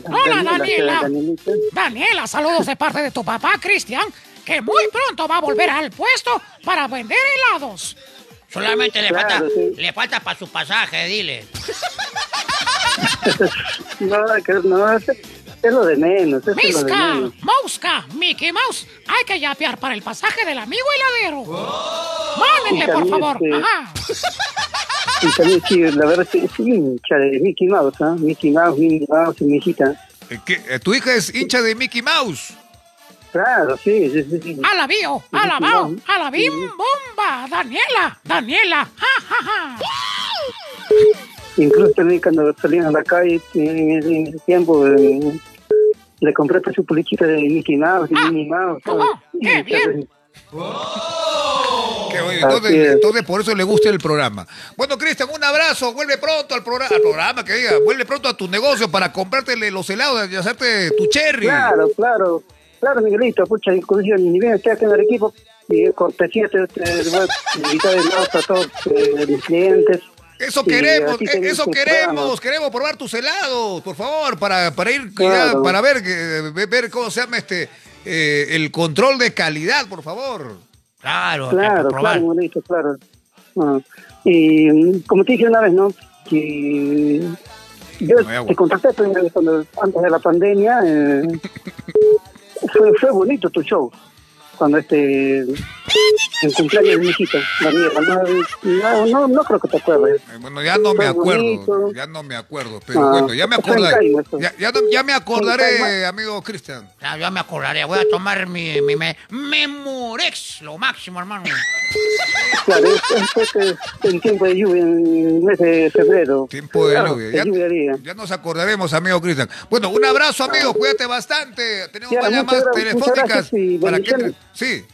Hola, Daniela. Danielita. Daniela, saludos de parte de tu papá, Cristian, que muy pronto va a volver al puesto para vender helados. Solamente le Claro, falta, sí. le falta para su pasaje, dile. No, que no, es, es lo de menos, es lo de Miska, menos. Mouska, Mickey Mouse, hay que yapear para el pasaje del amigo heladero. Mándenle, Y por favor. este, Ajá. Y también, sí, la verdad, sí, sí, hincha de Mickey Mouse, ¿ah? Mickey Mouse, Mickey Mouse y mi hijita. Eh, ¿qué? Eh, ¿Tu hija es hincha de Mickey Mouse? Claro, sí, sí, sí. sí. Alabío, Sí, alabao, sí, sí. alabim, bomba, Daniela, Daniela, ja, ja, ja. Incluso también cuando salían a la calle en, ese- tiempo eh, le compré su polichita de Mickey Mouse y Minnie Mouse. oh, qué bien. Qué bueno, Así entonces, es. entonces por eso le gusta el programa. Bueno, Cristian, un abrazo. Vuelve pronto al, programa, al programa, que diga. Vuelve pronto a tu negocio para comprártele los helados y hacerte tu cherry. Claro, claro, claro, Miguelito, pucha, inclusive ni bien estoy acá en el equipo y cortesía te, te voy a invitar a todos eh, mis clientes. Eso queremos, eh, eso un queremos, queremos probar tus helados, por favor, para, para ir, Claro. ya, para ver, que- ver, ver cómo se llama este, eh, el control de calidad, por favor. Claro, Claro, claro. Ah, y mm, como te dije una vez, ¿no? Que yo te contacté primero cuando, antes de la pandemia. eh, fue, fue bonito tu show. Cuando este el cumpleaños de mi hijito, Daniela. No, no, no, no creo que te acuerdes. Eh, Bueno, ya no me acuerdo, ya no me acuerdo, pero Ah, bueno, ya me acordaré. Ya, ya, ya me acordaré, amigo Cristian. Ya, ya me acordaré, voy a tomar mi, mi me- Memorex, lo máximo, hermano. Claro, es, en tiempo de lluvia, en el mes de febrero. Tiempo de Claro, lluvia. de Ya, ya nos acordaremos, amigo Cristian. Bueno, un abrazo, amigo, cuídate bastante. Tenemos Ya, más telefónicas. para que. Sí.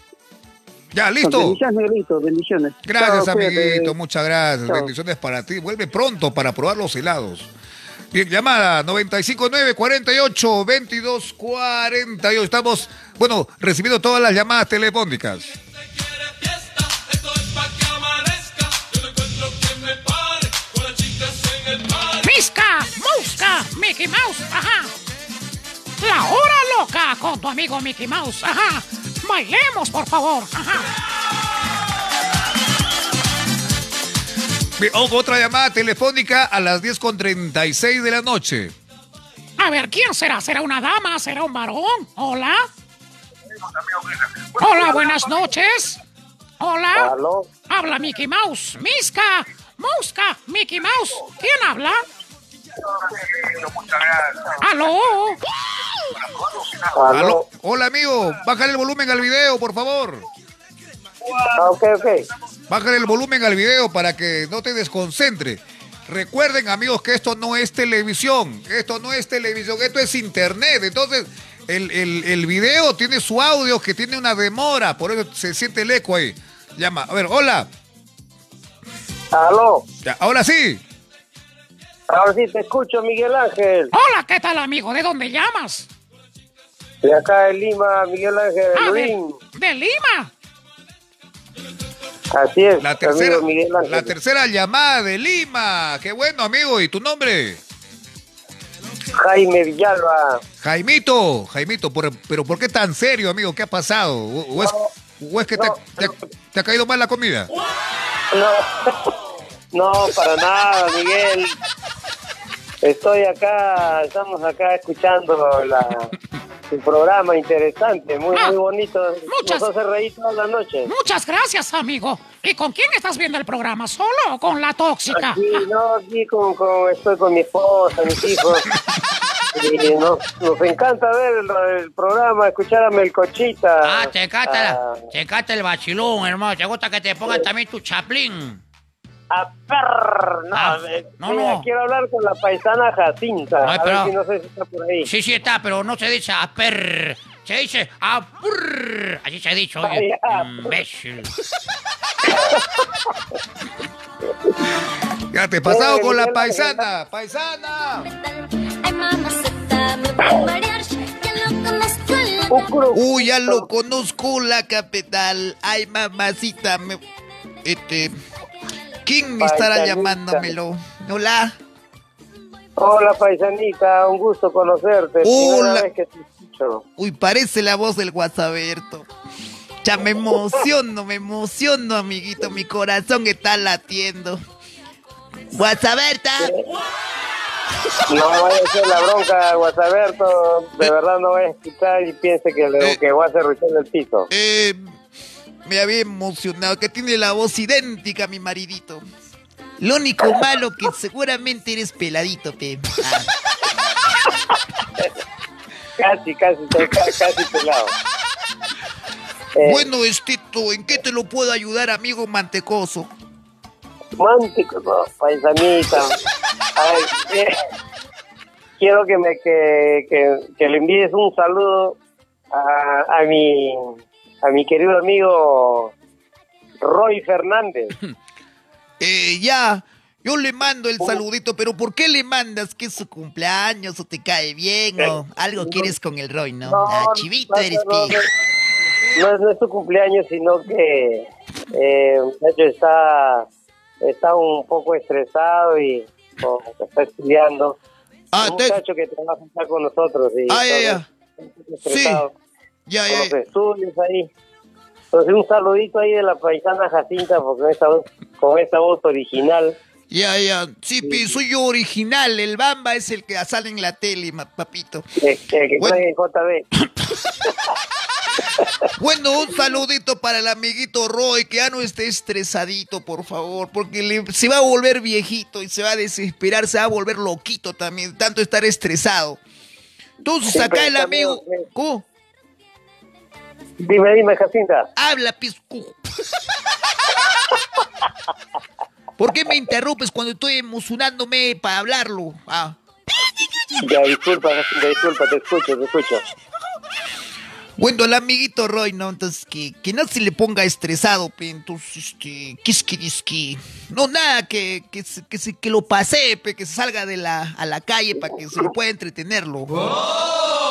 Ya, listo. Bendiciones, Miguelito, bendiciones. Gracias, Chao, cuídate. amiguito, muchas gracias. Chao. Bendiciones para ti. Vuelve pronto para probar los helados. Bien, llamada 959 48 22 48. Estamos, bueno, recibiendo todas las llamadas telefónicas. Misca, Mouska, Mickey Mouse, ajá. La hora loca con tu amigo Mickey Mouse, ajá. Bailemos, por favor. Bien, Otra llamada telefónica a las 10 con 36 de la noche. A ver, ¿quién será? ¿Será una dama? ¿Será un varón? Hola. Hola, buenas noches. Hola. Aló. Habla Mickey Mouse. Misca, Mouska, Mickey Mouse. ¿Quién habla? ¿Aló? Aló. Hola, amigo. Bájale el volumen al video, por favor. Ah, ok, ok. Bájale el volumen al video para que no te desconcentre. Recuerden, amigos, que esto no es televisión. Esto no es televisión, esto es internet. Entonces, el, el, el video tiene su audio que tiene una demora. Por eso se siente el eco ahí. Llama. A ver, hola. Aló. Ya, ahora sí. Ahora sí te escucho, Miguel Ángel. Hola, ¿qué tal, amigo? ¿De dónde llamas? De acá de Lima, Miguel Ángel Ah, de, de Lima. Así es, La tercera, amigo Miguel Ángel. la tercera llamada de Lima. Qué bueno, amigo. ¿Y tu nombre? Jaime Villalba. Jaimito, Jaimito, por- pero ¿por qué tan serio, amigo? ¿Qué ha pasado? ¿O, o es, o es que te, te ha- te ha caído mal la comida? No, no, para nada, Miguel. Estoy acá, estamos acá escuchando la, su programa interesante, muy, muy bonito. muchas- Nos hace reír toda la noche. Muchas gracias, amigo. ¿Y con quién estás viendo el programa? ¿Solo o con la tóxica? Aquí, no, aquí con, con- estoy con mi esposa, mis hijos. Y nos, nos encanta ver el, el programa, escuchar a Melcochita. Ah, te encanta, la- Ah, te encanta el bachilón, hermano. Te gusta que te pongan también tu chaplín. A perr, no, eh, no, mira, no. quiero hablar con la paisana Jacinta. Ay, a pero- ver si no sé si está por ahí. Sí, sí está, pero no se dice a per. Se dice a purr. Así se ha dicho, oye. Ay, Imbécil. Ya te he pasado con la paisana. Paisana. Uy, ya lo conozco, la capital. Ay, mamacita. me- Este. ¿Quién me estará llamándomelo? Hola. Hola, paisanita, un gusto conocerte. Hola. vez que te escucho. Uy, parece la voz del WhatsApperto. Ya me emociono, me emociono, amiguito. Mi corazón está latiendo. WhatsApperta. No vaya a ser la bronca, Guasaberto. De verdad no vaya a escuchar y piense que, le, que voy a hacer ruido el piso. Eh, me había emocionado, que tiene la voz idéntica a mi maridito. Lo único malo que seguramente eres peladito, pe. Ah, Casi, casi, ca- casi pelado. Eh, Bueno, Estito, ¿en qué te lo puedo ayudar, amigo mantecoso? Mántico, no, paisanita. Ay, eh, quiero que me que, que, que le envíes un saludo a, a mi a mi querido amigo Roy Fernández. Eh, ya, yo le mando el saludito, pero ¿por qué le mandas que es su cumpleaños o te cae bien o algo quieres con el Roy, no? Ah, chivito no, eres, no, no, no es, no su cumpleaños, sino que eh, muchacho está, está un poco estresado y está estudiando. un muchacho que trabaja con nosotros. Y Ah, ya, ya. todo, Ya, ya. los estudios ahí. Entonces un saludito ahí de la paisana Jacinta, porque con esta voz, con esta voz original. Ya, ya. Sí, pe, soy yo original. El Bamba es el que sale en la tele, papito. Que, que, que Bueno. trae JB. Bueno, un saludito para el amiguito Roy, que ya no esté estresadito, por favor, porque le- se va a volver viejito y se va a desesperar, se va a volver loquito también, tanto estar estresado. Entonces, Sí, acá el amigo... ¿Cómo? Dime, dime, Jacinta. Habla, piscu. ¿Por qué me interrumpes cuando estoy emocionándome para hablarlo? Ah. Ya, disculpa, Jacinta, disculpa, te escucho, te escucho. Bueno, el amiguito Roy, ¿no? Entonces, que, que no se le ponga estresado, pe. Entonces, este, kiski No, nada, que, que, se- que, se- que lo pase, pe, que se salga de la, a la calle para que se le pueda entretenerlo.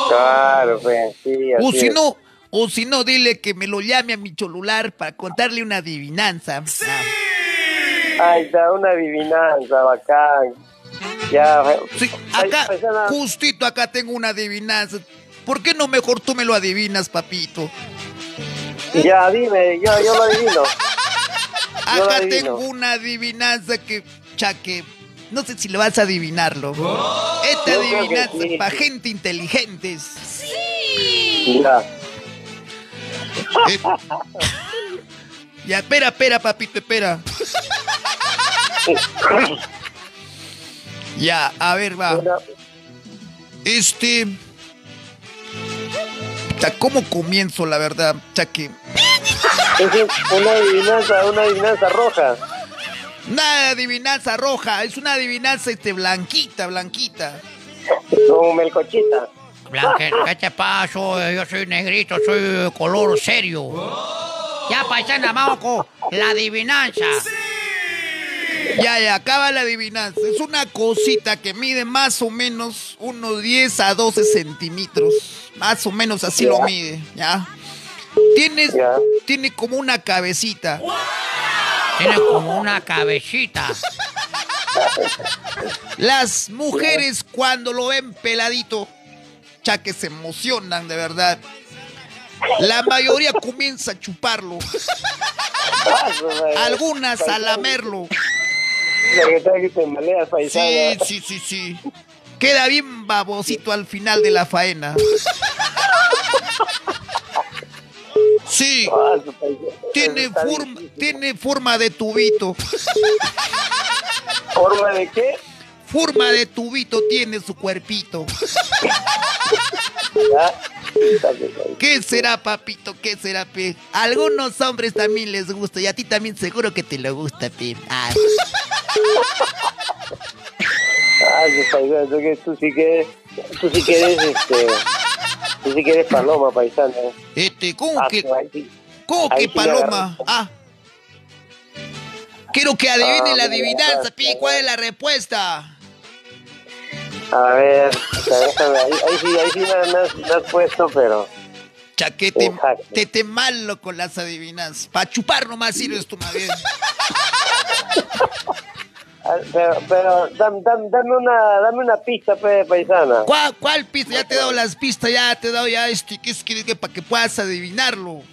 Claro, pues, sí, así O si es. no, o si no, dile que me lo llame a mi celular para contarle una adivinanza. Ah. Ahí está, una adivinanza, bacán. Ya, Sí, acá, justito acá tengo una adivinanza. ¿Por qué no mejor tú me lo adivinas, papito? ya, dime, yo, yo lo adivino. Yo lo Acá adivino. tengo una adivinanza que, chaque, no sé si le vas a adivinarlo. Esta creo que adivinanza sí. para gente inteligente. Ya. Eh, ya, espera, espera, papito, espera. Ya, a ver, va. Este. ¿Cómo comienzo, la verdad? Chaque. Es una adivinanza, una adivinanza roja. Una adivinanza roja, es una adivinanza este, blanquita, blanquita. Como melcochita. Blanque, ¿qué te pasa? Yo soy negrito, soy de color serio. Ya, paisana, vamos con la adivinanza. Ya, ya, acaba la adivinanza. Es una cosita que mide más o menos unos 10 a 12 centímetros. Más o menos así lo mide, ¿ya? Tiene, tiene como una cabecita. Tiene como una cabecita. Las mujeres cuando lo ven peladito, ya que se emocionan de verdad. La mayoría comienza a chuparlo. Algunas a lamerlo. Sí, sí, sí. Queda bien babosito al final de la faena. Sí. Tiene forma, tiene forma de tubito. ¿Forma de qué? Forma de tubito tiene su cuerpito. ¿Qué será, papito? ¿Qué será, pe? A algunos hombres también les gusta y a ti también seguro que te lo gusta, pe. Ah. Ah, sí, paisana, tú, que- tú sí que tú sí que eres, este, tú sí que eres paloma, paisana. Este, ¿cómo Ah, que, pues, sí. cómo que sí paloma? Ah. Quiero que adivine Ah, la adivinanza, pi. ¿Cuál es la respuesta? A ver, déjame, ahí, ahí sí, ahí sí me, has- me has, puesto, pero... Chaquete, te, te malo con las adivinanzas. Para chupar nomás sirves más bien. Ah, Pero, pero dame, dame, dame una, dame una pista, pe, paisana. ¿Cuál, ¿Cuál pista? Ya te he dado las pistas, ya te he dado ya este, ¿qué es que, para que puedas adivinarlo?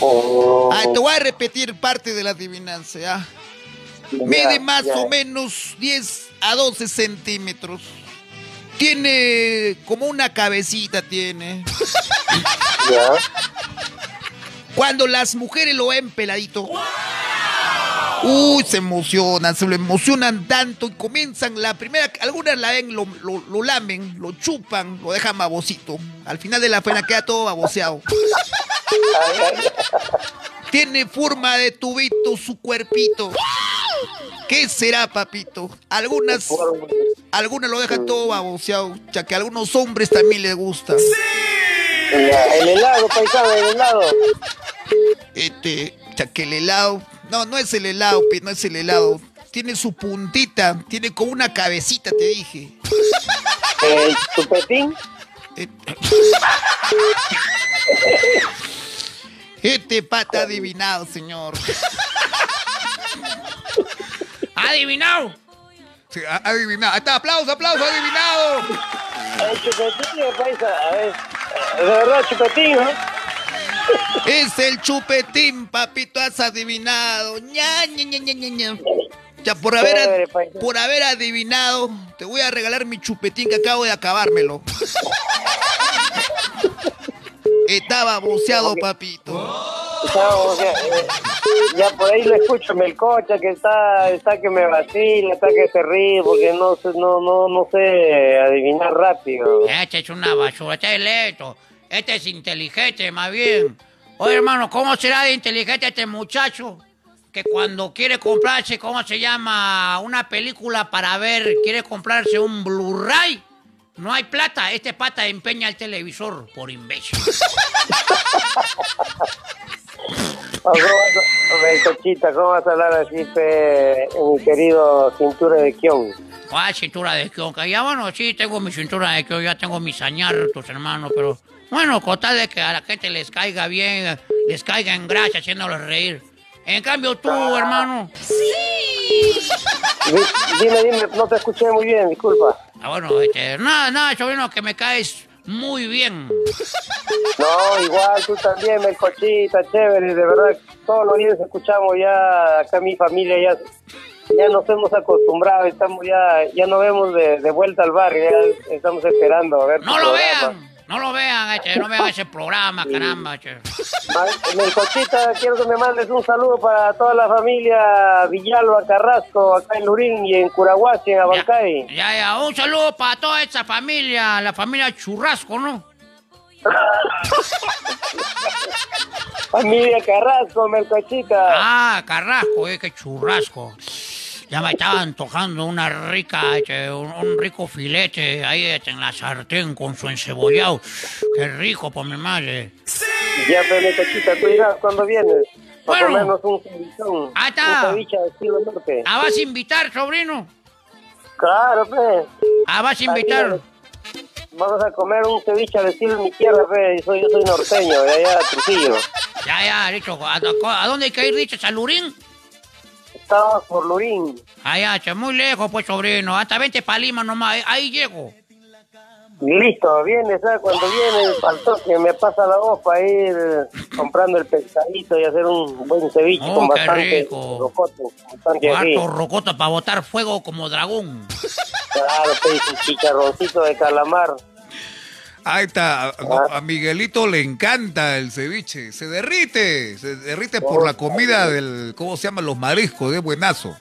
Oh. Ah, te voy a repetir parte de la adivinanza, ¿ya? Mide más ya. o menos 10 a 12 centímetros. Tiene como una cabecita, tiene. Ya. Cuando las mujeres lo ven peladito. Uy, se emocionan, se lo emocionan tanto y comienzan la primera, algunas la ven, lo, lo, lo lamen, lo chupan, lo dejan babosito. Al final de la faena queda todo baboseado. Tiene forma de tubito su cuerpito. ¿Qué será, papito? Algunas, algunas lo dejan todo baboseado, ya que a algunos hombres también les gusta. Ya, El helado, paisana, el helado. Este, ya que el helado, no, no es el helado, no es el helado. Tiene su puntita, tiene como una cabecita, te dije. ¿El chupetín? Este pata adivinado, señor. ¡Adivinado! Sí, adivinado. Ahí está, aplauso, aplauso, adivinado. El chupetín, paisa, a ver. De verdad, chupetín, ¿no? Es el chupetín, papito, has adivinado. Ña, ña, ña, ña, ña, ña. Ya por haber, Chévere, paisa. por haber adivinado, te voy a regalar mi chupetín que acabo de acabármelo. Estaba boceado, papito. No, o sea, eh, ya por ahí le escucho Melcocha que está, está que me vacila, está que se ríe porque no sé, no, no, no sé adivinar rápido. Este es una basura, este es lento. Este es inteligente, más bien. Oye, hermano, ¿cómo será de inteligente este muchacho? Que cuando quiere comprarse, ¿cómo se llama? Una película para ver, quiere comprarse un Blu-ray. No hay plata, este pata empeña el televisor por imbécil. Oh, ¿Cómo vas a- Melcochita, ¿cómo vas a hablar así, pe, mi querido cintura de Kion? ¿Cuál cintura de kionka? Ya bueno, sí, tengo mi cintura de kionka, ya tengo mis añartos, hermano, pero bueno, con tal de que a la gente les caiga bien, les caiga en gracia haciéndoles reír. En cambio tú, hermano. Di- Dime, dime, no te escuché muy bien, disculpa. Ah, bueno, este, nada, nada, sobrino, que me caes muy bien. No, igual tú también, Melcochita, chévere, de verdad, todos los días escuchamos ya, acá mi familia ya, ya nos hemos acostumbrado, estamos ya, ya nos vemos de, de vuelta al barrio, ya estamos esperando a ver No lo programa. vean, no lo vean, este, no vean ese programa, caramba, este. Ma- Melcochita, quiero que me mandes un saludo para toda la familia Villalba Carrasco, acá en Lurín y en Curahuasi, en Abancay. Ya, ya, un saludo para toda esa familia, la familia Churrasco, ¿no? Familia Carrasco, Melcochita. Ah, Carrasco, eh, qué churrasco. Ya me estaba antojando una rica, este, un, un rico filete ahí este, en la sartén con su encebollado. Qué rico, por mi madre. Ya, pues, Melcochita, tú dirás cuando vienes. Para Bueno. comernos un cevichón, Ah, está. un ceviche de estilo norte. ¿Ah, vas a invitar, sobrino? Claro, pe. Ah, vas a invitar. Vamos a comer un ceviche de estilo mi tierra, pe. Yo soy, yo soy norteño, de allá de Trujillo. Ya, ya, dicho. ¿A, a- a dónde hay que ir, dicho? ¿A Estamos por Lurín. Ya, che, muy lejos, pues, sobrino. Hasta 20 para Lima nomás, ahí, llego. Listo, viene, ¿sabes? Cuando viene, faltó que me pasa la voz para ir comprando el pescadito y hacer un buen ceviche Oh, con bastante rico. rocoto, bastante. Cuarto rocoto para botar fuego como dragón. Claro, un chicharroncito de calamar. Ahí está. A, Miguelito le encanta el ceviche. Se derrite. Se derrite por la comida del. ¿Cómo se llaman los mariscos? Es buenazo.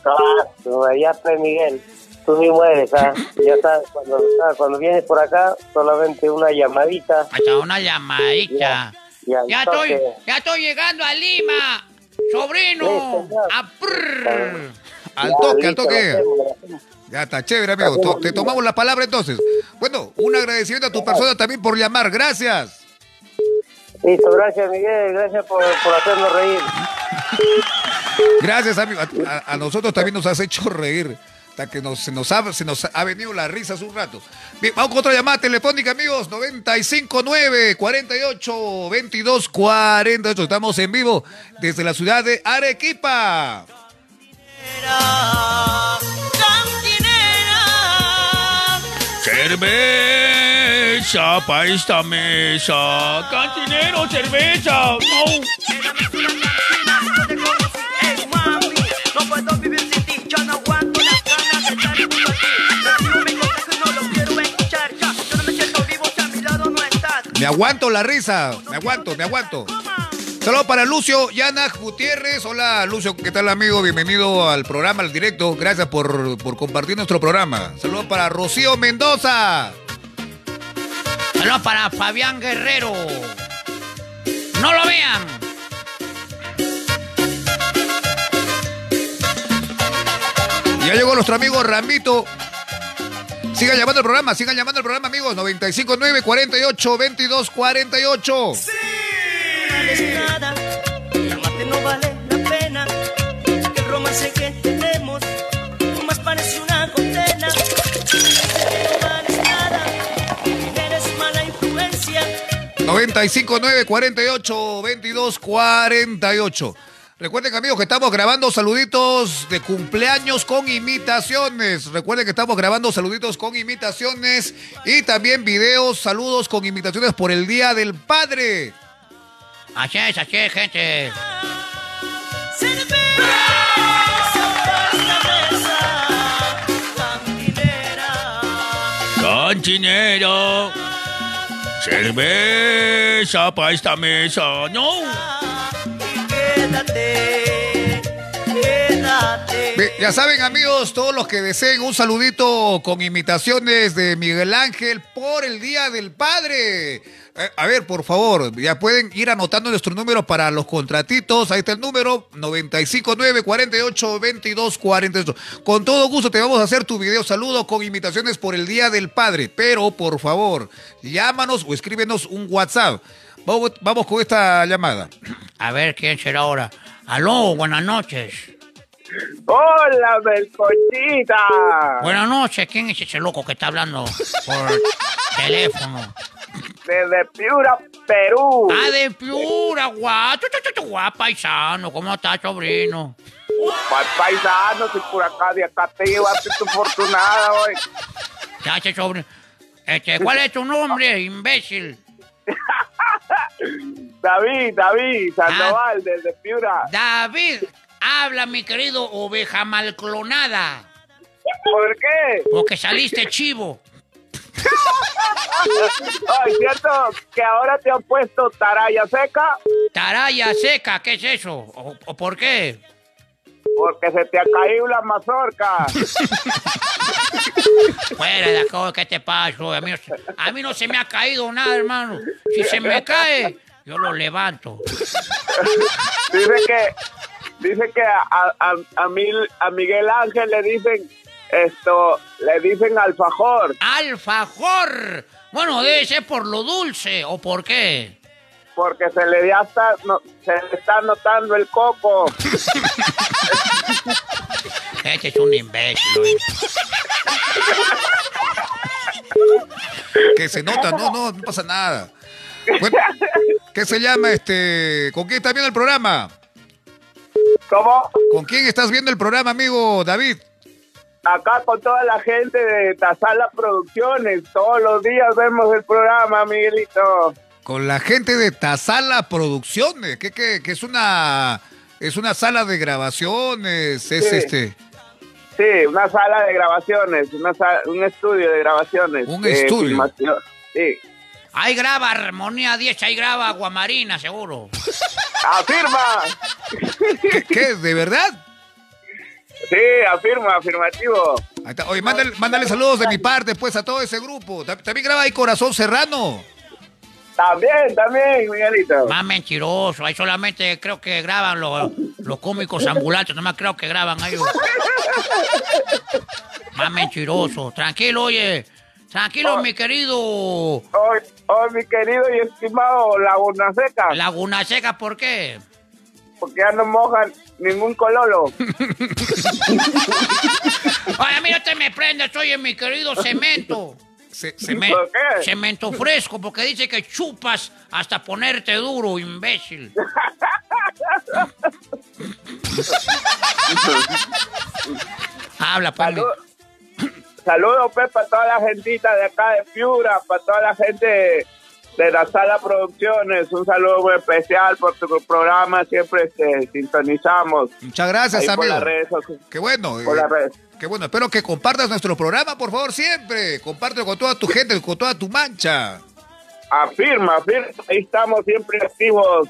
Claro, allá pues Miguel, tú ni mueres, ¿ah? Ya sabes, cuando, ah, cuando vienes por acá, solamente una llamadita. Hasta una llamadita. Ya estoy, ya estoy llegando a Lima. Sobrino. A prrr. Al toque, al toque. Ya está, chévere, amigo. Te tomamos la palabra entonces. Bueno, un agradecimiento a tu persona también por llamar. Gracias. Listo, gracias Miguel, gracias por, por hacernos reír. Gracias, amigo. A, a- a nosotros también nos has hecho reír. Hasta que nos, se, nos ha, se nos ha venido la risa hace un rato. Bien, vamos con otra llamada telefónica, amigos. 959 48 22 48. Estamos en vivo desde la ciudad de Arequipa. Cerveza para esta mesa. Cantinero, cerveza. No. Me aguanto la risa. Me aguanto, me aguanto. Saludos para Lucio Yanaj Gutiérrez. Hola, Lucio, ¿qué tal, amigo? Bienvenido al programa, al directo. Gracias por, por compartir nuestro programa. Saludos para Rocío Mendoza. Saludos para Fabián Guerrero. No lo vean. Ya llegó nuestro amigo Ramito. Sigan llamando al programa, sigan llamando al programa, amigos. 959 48 22 48. nada, el amarte no vale la pena. El romance que tenemos más parece una condena. No vales nada, eres mala influencia. 959 48 22 48. Recuerden, amigos, que estamos grabando saluditos de cumpleaños con imitaciones. Recuerden que estamos grabando saluditos con imitaciones y también videos, saludos con imitaciones por el Día del Padre. Así es, así es, gente. Cantinero. Cerveza para esta mesa, no. Quédate, Ya saben, amigos, todos los que deseen un saludito con imitaciones de Miguel Ángel por el Día del Padre. Eh, a ver, por favor, ya pueden ir anotando nuestro número para los contratitos. Ahí está el número 959 48 22 48. Con todo gusto te vamos a hacer tu video saludo con imitaciones por el Día del Padre. Pero, por favor, llámanos o escríbenos un WhatsApp. Vamos, vamos con esta llamada. A ver, ¿quién será ahora? Aló, buenas noches. Hola, Belcochita. Buenas noches, ¿quién es ese loco que está hablando por teléfono? Desde Piura, Perú. Ah, de Piura, guau, guau, paisano, ¿cómo estás, sobrino? Pa- Paisano, si por acá de acá te llevaste tu fortunada hoy. Ya, che, sobrino. Este, ¿cuál es tu nombre, imbécil? David, David, Sandoval, Ah. desde Piura. David, habla, mi querido oveja malclonada. ¿Por qué? Porque saliste chivo. Ay, ¿cierto que ahora te han puesto taraya seca? Taraya seca, ¿qué es eso? ¿O, o por qué? Porque se te ha caído la mazorca. Fuera de acá, ¿qué te pasa? A mí, no se- a mí no se me ha caído nada, hermano. Si se me cae, yo lo levanto. Dice que, dice que a, a, a, Mil- a Miguel Ángel le dicen esto, le dicen alfajor. ¡Alfajor! Bueno, debe ser por lo dulce, ¿o por qué? Porque se le ya está, no, se le está notando el coco. Este es un imbécil. Que se nota, no, no, no pasa nada. Bueno, ¿Qué se llama este? ¿Con quién estás viendo el programa? ¿Cómo? ¿Con quién estás viendo el programa, amigo David? Acá con toda la gente de Tazala Producciones, todos los días vemos el programa, Miguelito. Con la gente de Tazala Producciones, que, que, que es una es una sala de grabaciones, es Sí. este Sí, una sala de grabaciones, una sa- un estudio de grabaciones. Un de estudio. filmación. Sí. Ahí graba Armonía 10, ahí graba Aguamarina, seguro. ¡Afirma! ¿Qué, qué? ¿De verdad? Sí, afirma, afirmativo. Ahí está. Oye, mándale, mándale saludos de mi parte, pues, a todo ese grupo. Ta- También graba ahí Corazón Serrano. También, también, Miguelito. Más mentiroso, ahí solamente creo que graban los, los cómicos ambulantes, nomás creo que graban ellos. Más mentiroso. Tranquilo, oye. Tranquilo, mi querido. Hoy, hoy, mi querido y estimado Laguna Seca. Laguna Seca, ¿por qué? Porque ya no mojan ningún cololo. A mí no te me prendes, oye, mi querido cemento. Se- Ceme- ¿Por qué? Cemento fresco, porque dice que chupas hasta ponerte duro, imbécil. Habla, pues. Saludos, pues, para toda la gentita de acá de Piura, para toda la gente de la sala producciones. Un saludo muy especial por tu programa. Siempre este, sintonizamos. Muchas gracias, Ahí por amigo. las redes sociales. Qué bueno. Por eh, las redes. Qué bueno. Espero que compartas nuestro programa, por favor, siempre. Compártelo con toda tu gente, con toda tu mancha. Afirma, afirma. Ahí estamos siempre activos,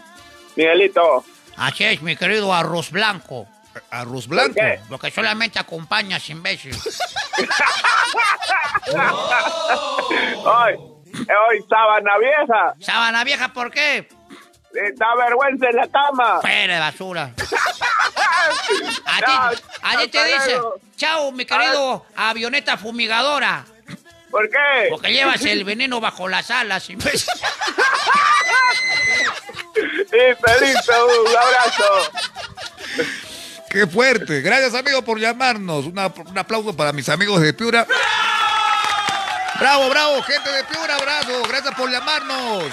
Miguelito. Así es, mi querido arroz blanco. Arroz blanco. Lo que solamente acompañas, imbécil. Hoy, hoy, sábana vieja. Sábana vieja, ¿por qué? Eh, Da vergüenza en la cama. De basura. A ti, No, te dice, chao, mi querido avioneta fumigadora. ¿Por qué? Porque llevas el veneno bajo las alas, imbécil. Sí, Felito, un abrazo. Qué fuerte. Gracias, amigo, por llamarnos. Un aplauso para mis amigos de Piura. Bravo, bravo, gente de Piura, bravo. Gracias por llamarnos.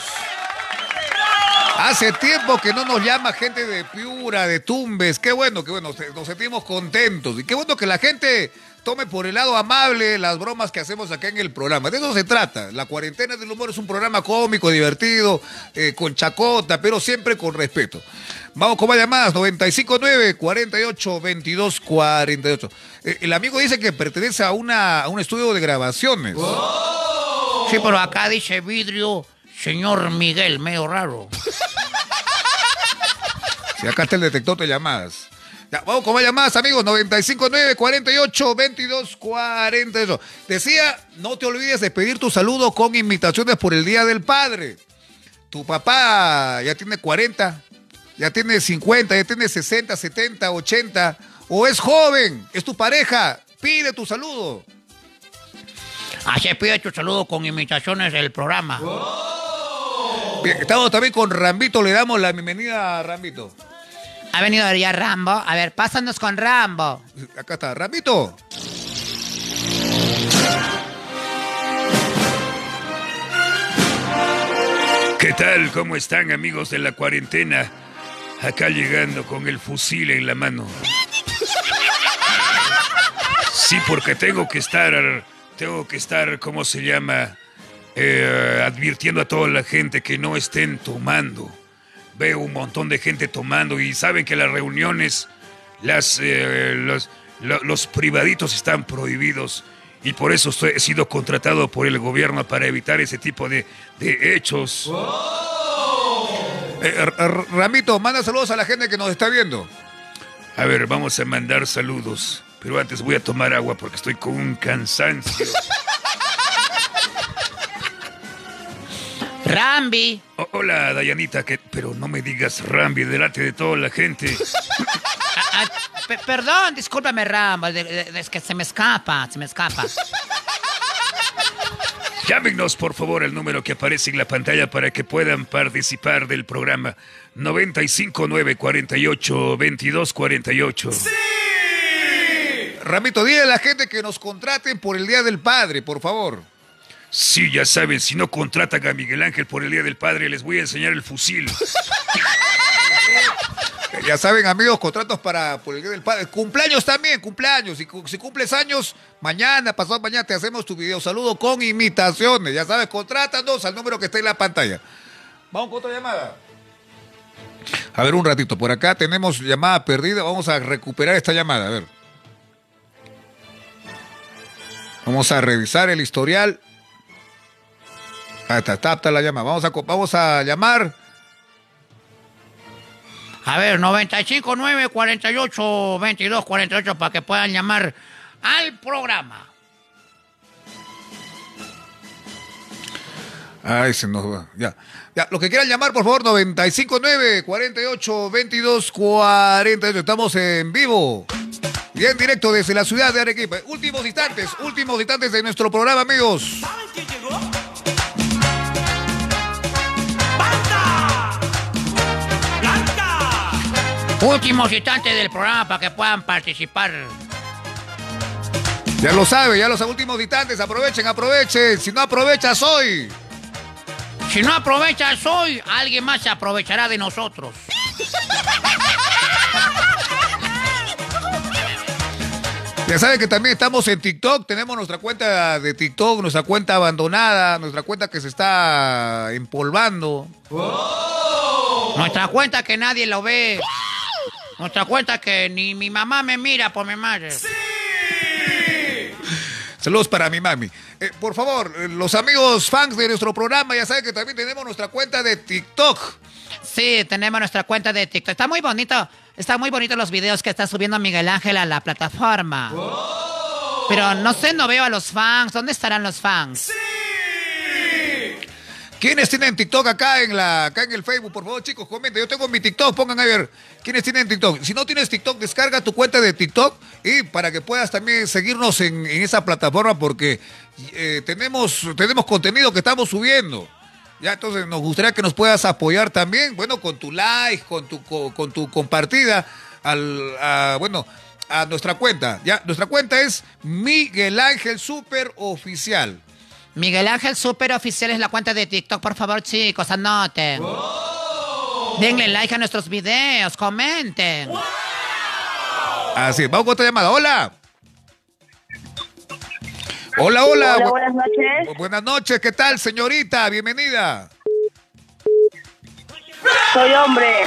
Hace tiempo que no nos llama gente de Piura, de Tumbes. Qué bueno, qué bueno. Nos sentimos contentos. Y qué bueno que la gente tome por el lado amable las bromas que hacemos acá en el programa. De eso se trata. La cuarentena del humor es un programa cómico, divertido, eh, con chacota, pero siempre con respeto. Vamos con más llamadas. 959-48-22-48. Eh, el amigo dice que pertenece a, una, a un estudio de grabaciones. Sí, pero acá dice vidrio Señor Miguel, medio raro. Si acá está el detector de llamadas. Ya, vamos con más llamadas, amigos. 959 48 22 48. Decía, no te olvides de pedir tu saludo con invitaciones por el Día del Padre. Tu papá ya tiene 40, ya tiene 50, ya tiene 60, 70, 80, o es joven, es tu pareja. Pide tu saludo. Así pide tu saludo con imitaciones del programa. Bien, estamos también con Rambito, le damos la bienvenida a Rambito. Ha venido ya Rambo. A ver, pásanos con Rambo. Acá está, Rambito. ¿Qué tal? ¿Cómo están amigos de la cuarentena? Acá llegando con el fusil en la mano. Sí, porque tengo que estar, tengo que estar, ¿cómo se llama? Eh, advirtiendo a toda la gente que no estén tomando. Veo un montón de gente tomando y saben que las reuniones, las, eh, los, lo- los privaditos están prohibidos. Y por eso estoy- he sido contratado por el gobierno para evitar ese tipo de, de hechos. Eh, R- R- Ramito, manda saludos a la gente que nos está viendo. A ver, vamos a mandar saludos. Pero antes voy a tomar agua porque estoy con un cansancio. Rambi. O- hola, Dayanita, que, pero no me digas Rambi delante de toda la gente. Pe- perdón, discúlpame, Rambo. de- de- Es que se me escapa, se me escapa. Llámenos, por favor, al número que aparece en la pantalla para que puedan participar del programa 959 48 22 48. Ramito, dile a la gente que nos contraten por el Día del Padre, por favor. Sí, ya saben, si no contratan a Miguel Ángel por el Día del Padre, les voy a enseñar el fusil. Ya saben, amigos, contratos para por el Día del Padre. Cumpleaños también, cumpleaños. Si, si cumples años, mañana, pasado mañana, te hacemos tu video saludo con imitaciones. Ya sabes, contrátanos al número que está en la pantalla. Vamos con otra llamada. A ver, un ratito. Por acá tenemos llamada perdida. Vamos a recuperar esta llamada. A ver. Vamos a revisar el historial. Ahí está, está apta la llamada. Vamos a, vamos a llamar. A ver, 959 48 22 48 para que puedan llamar al programa. Ay, se nos va. Ya. Ya, lo que quieran llamar, por favor, 959 48 22 48. Estamos en vivo. Y en directo desde la ciudad de Arequipa. Últimos instantes, últimos instantes de nuestro programa, amigos. Últimos instantes del programa para que puedan participar. Ya lo sabe, ya los últimos instantes. Aprovechen, aprovechen. Si no aprovechas hoy. Si no aprovechas hoy, alguien más se aprovechará de nosotros. Ya saben que también estamos en TikTok. Tenemos nuestra cuenta de TikTok, nuestra cuenta abandonada, nuestra cuenta que se está empolvando. Nuestra cuenta que nadie lo ve. Nuestra cuenta que ni mi mamá me mira por mi madre. Saludos para mi mami. Eh, por favor, eh, los amigos fans de nuestro programa, ya saben que también tenemos nuestra cuenta de TikTok. Sí, tenemos nuestra cuenta de TikTok. Está muy bonito. Están muy bonitos los videos que está subiendo Miguel Ángel a la plataforma. Pero no sé, no veo a los fans. ¿Dónde estarán los fans? ¿Quiénes tienen TikTok acá en la acá en el Facebook? Por favor, chicos, comenten. Yo tengo mi TikTok, pongan a ver. ¿Quiénes tienen TikTok? Si no tienes TikTok, descarga tu cuenta de TikTok y para que puedas también seguirnos en, en esa plataforma porque eh, tenemos, tenemos contenido que estamos subiendo. Ya, entonces nos gustaría que nos puedas apoyar también, bueno, con tu like, con tu, co- con, tu compartida, al, a, bueno, a nuestra cuenta. Ya, nuestra cuenta es Miguel Ángel Super Oficial. Miguel Ángel Super Oficial es la cuenta de TikTok. Por favor, chicos, anoten. Denle like a nuestros videos, comenten. Así, vamos con otra llamada. Hola. Hola, hola. Hola, Bu- buenas noches. bu- Buenas noches, ¿qué tal, señorita? Bienvenida. Soy hombre.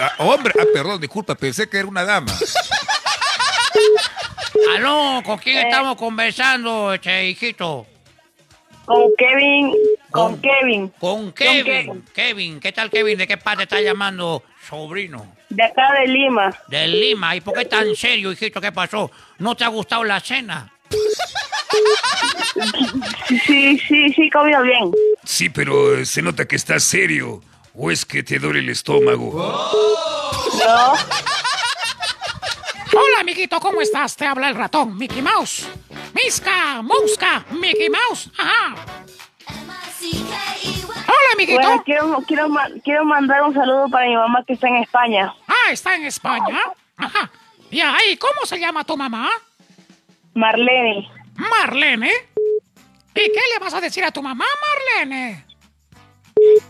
Ah, hombre, ah, perdón, disculpa, pensé que era una dama. Aló, ¿con Eh. quién estamos conversando, este hijito? Con Kevin. Con Kevin. Con Kevin. Kevin. ¿Qué tal, Kevin? ¿De qué parte está llamando sobrino? De acá de Lima. De Lima. ¿Y por qué tan serio, hijito? ¿Qué pasó? ¿No te ha gustado la cena? Sí, sí, sí, comido bien. Sí, pero se nota que estás serio. ¿O es que te duele el estómago? No. Hola, amiguito, ¿cómo estás? Te habla el ratón, Mickey Mouse. Misca, Mouska, Mickey Mouse. Ajá. Hola, amiguito. Bueno, quiero, quiero, quiero mandar un saludo para mi mamá que está en España. Ah, está en España. Ajá. Y ahí, ¿cómo se llama tu mamá? Marlene. Marlene. ¿Y qué le vas a decir a tu mamá, Marlene?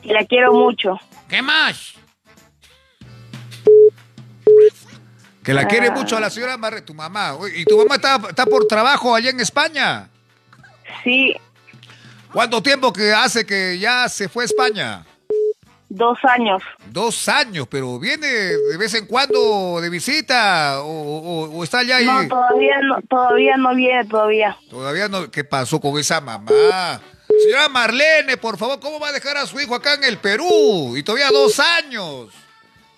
La quiero mucho. ¿Qué más? Que la quiere Ah. mucho a la señora Marre, tu mamá. ¿Y tu mamá está, está por trabajo allá en España? Sí. ¿Cuánto tiempo que hace que ya se fue a España? Dos años. Dos años, pero viene de vez en cuando de visita o, o- o está allá y No, todavía no, todavía no viene, todavía. todavía no. ¿Qué pasó con esa mamá? Señora Marlene, por favor, ¿cómo va a dejar a su hijo acá en el Perú? Y todavía dos años.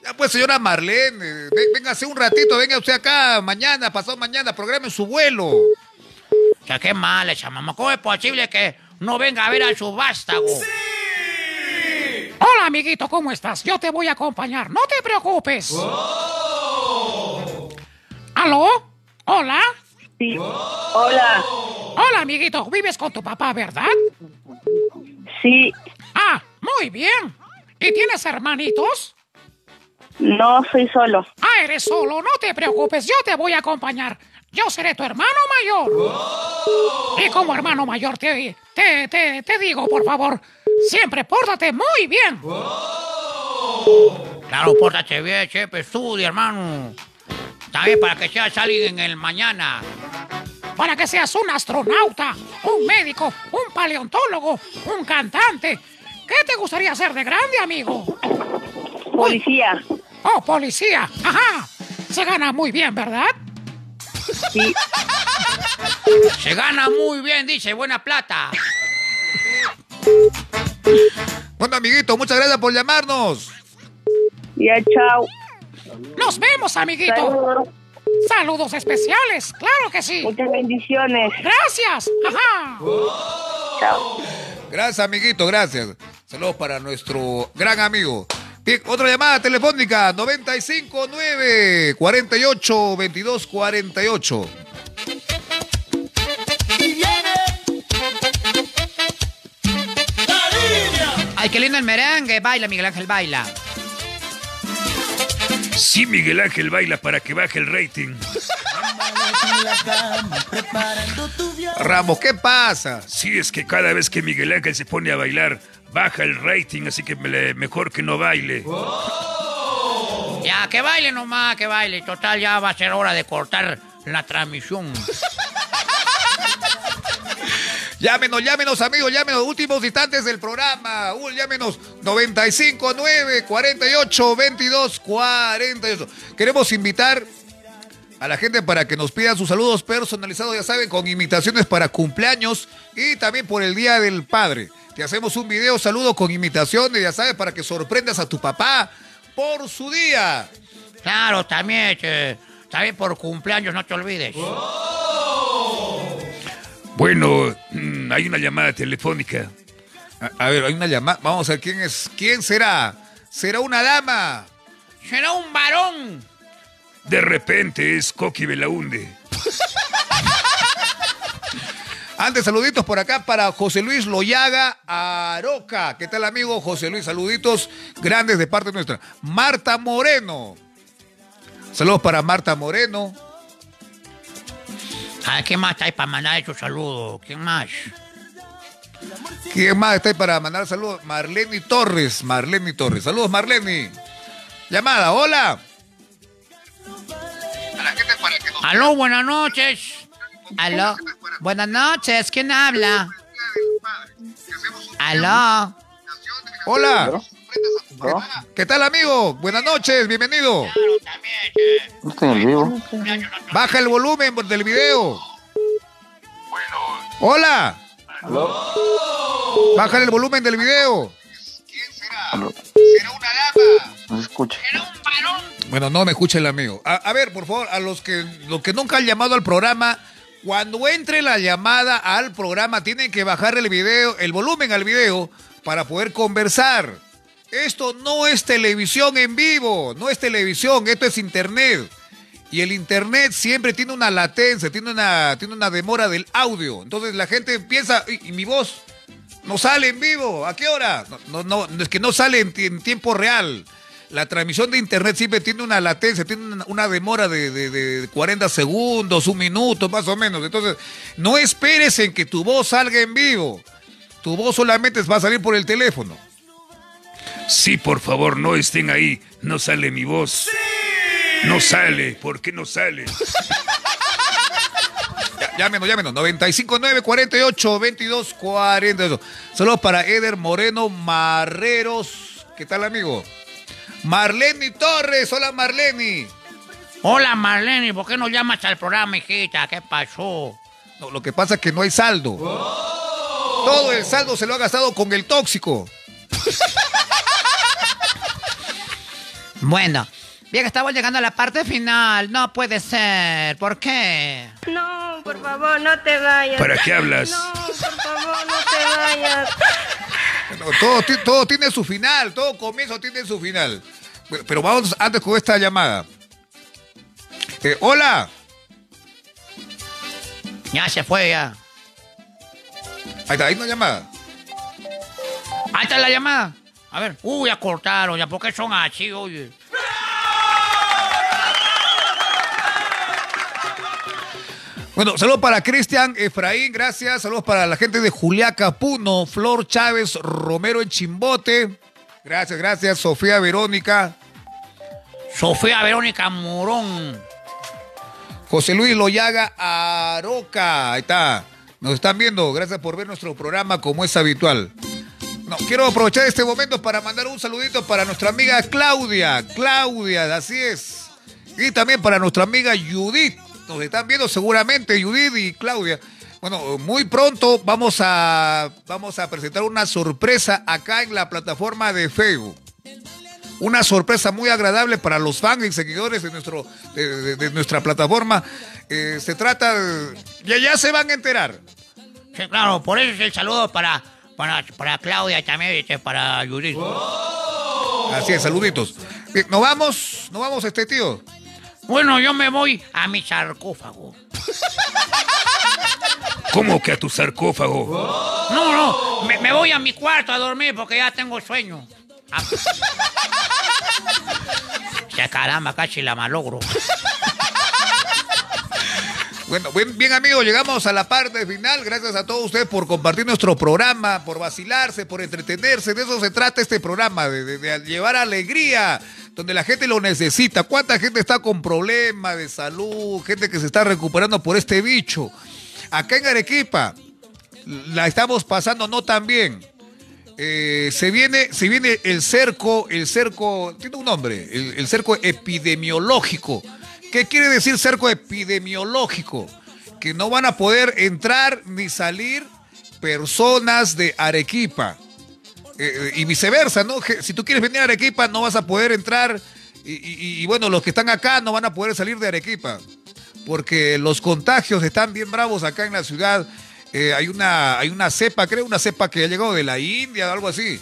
Ya pues, señora Marlene, véngase un ratito, venga usted acá mañana, pasado mañana, programe su vuelo. O sea, qué mal esa mamá. ¿Cómo es posible que no venga a ver a su vástago? Hola, amiguito, ¿cómo estás? Yo te voy a acompañar, no te preocupes. ¿Aló? ¿Hola? Sí. Hola. Hola, amiguito, vives con tu papá, ¿verdad? Sí. Ah, muy bien. ¿Y tienes hermanitos? No, soy solo. Ah, eres solo, no te preocupes, yo te voy a acompañar. Yo seré tu hermano mayor. Y como hermano mayor te, te, te, te digo, por favor, siempre pórtate muy bien. Claro, pórtate bien, chepe, estudia, hermano. También para que seas alguien en el mañana. Para que seas un astronauta, un médico, un paleontólogo, un cantante. ¿Qué te gustaría ser de grande, amigo? Policía. Oh, policía. Ajá. Se gana muy bien, ¿verdad? Sí. Se gana muy bien, dice, buena plata. Bueno, amiguito, muchas gracias por llamarnos. Ya, chao. Nos vemos, amiguito. Saludos. Saludos especiales, claro que sí. Muchas bendiciones. Gracias. Ajá. Chao. Gracias, amiguito, gracias. Saludos para nuestro gran amigo. Bien, otra llamada telefónica, 959 48 22 48. Ay, qué lindo el merengue. Baila, Miguel Ángel, baila. Sí, Miguel Ángel baila para que baje el rating. Ramos, ¿qué pasa? Sí, es que cada vez que Miguel Ángel se pone a bailar, baja el rating, así que me- mejor que no baile. Ya, que baile nomás, que baile. Total, ya va a ser hora de cortar la transmisión. Llámenos, llámenos, amigos, llámenos. Últimos instantes del programa. Uh, llámenos 959 48 22 48. Queremos invitar a la gente para que nos pidan sus saludos personalizados, ya saben, con imitaciones para cumpleaños y también por el Día del Padre. Te hacemos un video saludo con imitaciones, ya sabes, para que sorprendas a tu papá por su día. Claro, también, che, también por cumpleaños, no te olvides. Bueno, mm, hay una llamada telefónica. A, a ver, hay una llamada. Vamos a ver quién es. ¿Quién será? ¿Será una dama? Será un varón. De repente es Coqui Belaunde. Antes, saluditos por acá para José Luis Loyaga Aroca. ¿Qué tal, amigo José Luis? Saluditos grandes de parte nuestra. Marta Moreno. Saludos para Marta Moreno. A ¿quién más está ahí para mandar esos saludos? ¿Quién más? ¿Quién más está ahí para mandar saludos? Marlene Torres. Marlene Torres. Saludos, Marlene. Llamada, hola. Aló, buenas noches. Aló, buenas noches. ¿Quién habla? Aló. Hola. ¿Qué tal, amigo? Buenas noches, bienvenido. Baja el volumen del video. Hola. Bájale el volumen del video. Aló. No se escucha. Bueno, no me escucha el amigo. A, a ver, por favor, a los que, los que nunca han llamado al programa, cuando entre la llamada al programa, tienen que bajar el video, el volumen al video, para poder conversar. Esto no es televisión en vivo, no es televisión, esto es internet. Y el internet siempre tiene una latencia, tiene una, tiene una demora del audio. Entonces la gente piensa, ¿y, y mi voz? No sale en vivo, ¿a qué hora? No, no, no, es que no sale en, ti- en tiempo real. La transmisión de internet siempre tiene una latencia, tiene una, una demora de, de- de 40 segundos, un minuto más o menos. Entonces, no esperes en que tu voz salga en vivo. Tu voz solamente va a salir por el teléfono. Sí, por favor, no estén ahí. No sale mi voz. No sale. ¿Por qué no sale? Llámenos, llámenos. 959 48 22 48. Saludos para Eder Moreno Marreros. ¿Qué tal, amigo? Marleni Torres. Hola, Marleni. Hola Marlene, ¿por qué no llamas al programa, hijita? ¿Qué pasó? No, lo que pasa es que no hay saldo. Todo el saldo se lo ha gastado con el tóxico. Bueno, bien, estamos llegando a la parte final. No puede ser. ¿Por qué? No, por favor, no te vayas. ¿Para qué hablas? No, por favor, no te vayas. No, todo, todo tiene su final, todo comienzo tiene su final. Pero, pero vamos antes con esta llamada. Eh, hola. Ya se fue, ya. Ahí está, hay una llamada. Ahí está la llamada. A ver, uy, ya cortaron, ya, ¿por qué son así, oye? Bueno, saludos para Cristian Efraín, gracias. Saludos para la gente de Juliaca Puno, Flor Chávez, Romero en Chimbote. Gracias, gracias. Sofía Verónica. Sofía Verónica Morón. José Luis Loyaga Aroca. Ahí está. Nos están viendo. Gracias por ver nuestro programa como es habitual. No, quiero aprovechar este momento para mandar un saludito para nuestra amiga Claudia. Claudia, así es. Y también para nuestra amiga Judith. Nos están viendo seguramente Judith y Claudia. Bueno, muy pronto vamos a, vamos a presentar una sorpresa acá en la plataforma de Facebook. Una sorpresa muy agradable para los fans y seguidores de, nuestro, de, de- de nuestra plataforma. Eh, se trata... de- Ya, ya se van a enterar. Sí, claro, por eso es el saludo para, para, para Claudia también para Judith. Así es, saluditos. Bien, nos vamos, nos vamos este tío. Bueno, yo me voy a mi sarcófago. ¿Cómo que a tu sarcófago? No, no, me, me voy a mi cuarto a dormir porque ya tengo sueño. Ah. Ya caramba, casi la malogro. Bueno, bien, bien amigos, llegamos a la parte final. Gracias a todos ustedes por compartir nuestro programa, por vacilarse, por entretenerse. De eso se trata este programa, de, llevar alegría donde la gente lo necesita. ¿Cuánta gente está con problemas de salud? Gente que se está recuperando por este bicho. Acá en Arequipa la estamos pasando no tan bien. Eh, se viene, se viene el cerco, el cerco, tiene un nombre, el cerco epidemiológico. ¿Qué quiere decir cerco epidemiológico? Que no van a poder entrar ni salir personas de Arequipa. Eh, eh, y viceversa, ¿no? Si tú quieres venir a Arequipa, no vas a poder entrar. Y bueno, los que están acá no van a poder salir de Arequipa. Porque los contagios están bien bravos acá en la ciudad. Eh, hay, una, hay una cepa, creo, una cepa que ha llegado de la India o algo así.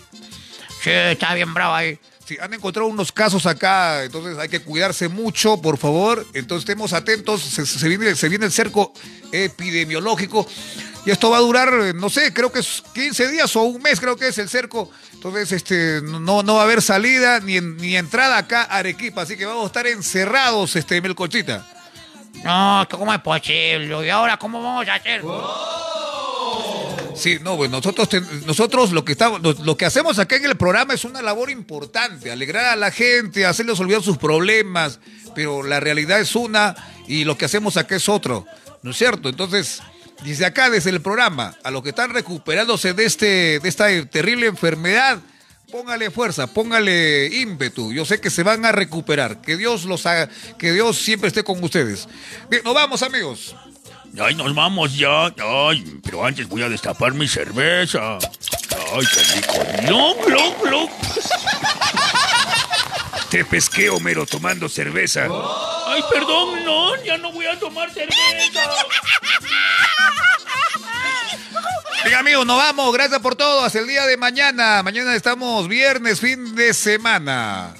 Sí, está bien bravo ahí. Sí, han encontrado unos casos acá, entonces hay que cuidarse mucho, por favor. Entonces estemos atentos, se, se viene, se viene el cerco epidemiológico. Y esto va a durar, no sé, creo que es 15 días o un mes, creo que es el cerco. Entonces, este, no, no va a haber salida ni, ni entrada acá a Arequipa, así que vamos a estar encerrados, este, Melcochita. No, ¿cómo es posible? ¿Y ahora cómo vamos a hacer? Sí, no, pues nosotros, ten- nosotros lo que estamos, lo, que hacemos acá en el programa es una labor importante, alegrar a la gente, hacerles olvidar sus problemas, pero la realidad es una y lo que hacemos acá es otro, ¿no es cierto? Entonces, desde acá, desde el programa, a los que están recuperándose de este, de esta terrible enfermedad, póngale fuerza, póngale ímpetu. Yo sé que se van a recuperar, que Dios los haga, que Dios siempre esté con ustedes. Bien, nos vamos, amigos. Ay, nos vamos ya. Ay, pero antes voy a destapar mi cerveza. Ay, qué rico. Loc, loc, loc. Te pesqué, Homero, tomando cerveza. Ay, perdón, no, ya no voy a tomar cerveza. Venga, amigos, nos vamos. Gracias por todo. Hasta el día de mañana. Mañana estamos viernes, fin de semana.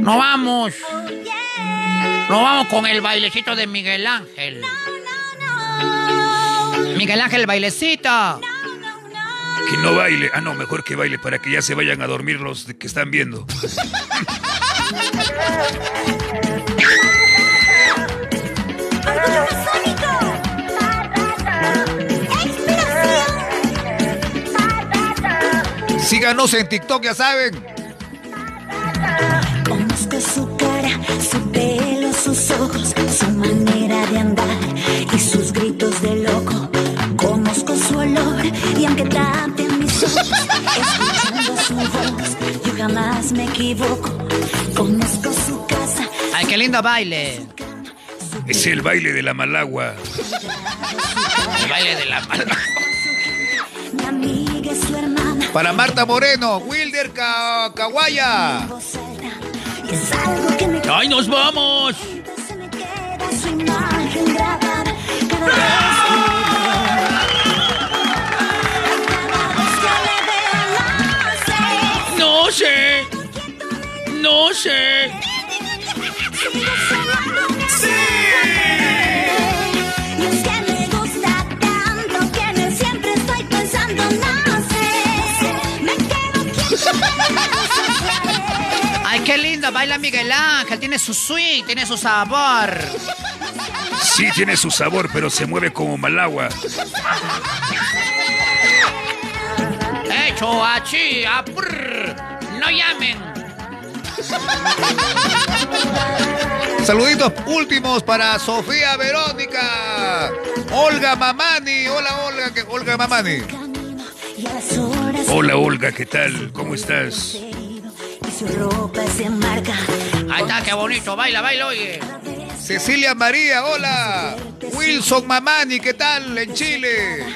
Nos vamos. Nos vamos con el bailecito de Miguel Ángel. Miguel Ángel, el bailecito. Que no baile. Ah, no, mejor que baile para que ya se vayan a dormir los que están viendo. Síganos en TikTok, ya saben. Conozco su cara, su pelo, sus ojos, su manera de andar y sus gritos de loco. Conozco su olor y aunque tapen mis ojos, escuchando su voz, yo jamás me equivoco. Conozco su casa. Ay, qué lindo baile. Es el baile de la malagua. El baile de la mala. Mi amiga es su hermana. Para Marta Moreno, Wilder Ca- Caguaya. Es algo que me ¡Ay, nos vamos! queda su imagen grabada cada vez que le veo. Cada vez que le veo, No sé. No sé. Ay, qué lindo baila Miguel Ángel. Tiene su swing, tiene su sabor. Sí tiene su sabor, pero se mueve como malagua. Hecho achí, apur. No llamen. Saluditos últimos para Sofía Verónica. Olga Mamani. Hola, Olga. que- Olga Mamani. Hola, Olga, ¿qué tal? ¿Cómo estás? Su ropa se marca. Ahí está, qué bonito. Baila, baila, oye. Cecilia María. Hola. Wilson Mamani. ¿Qué tal en Chile?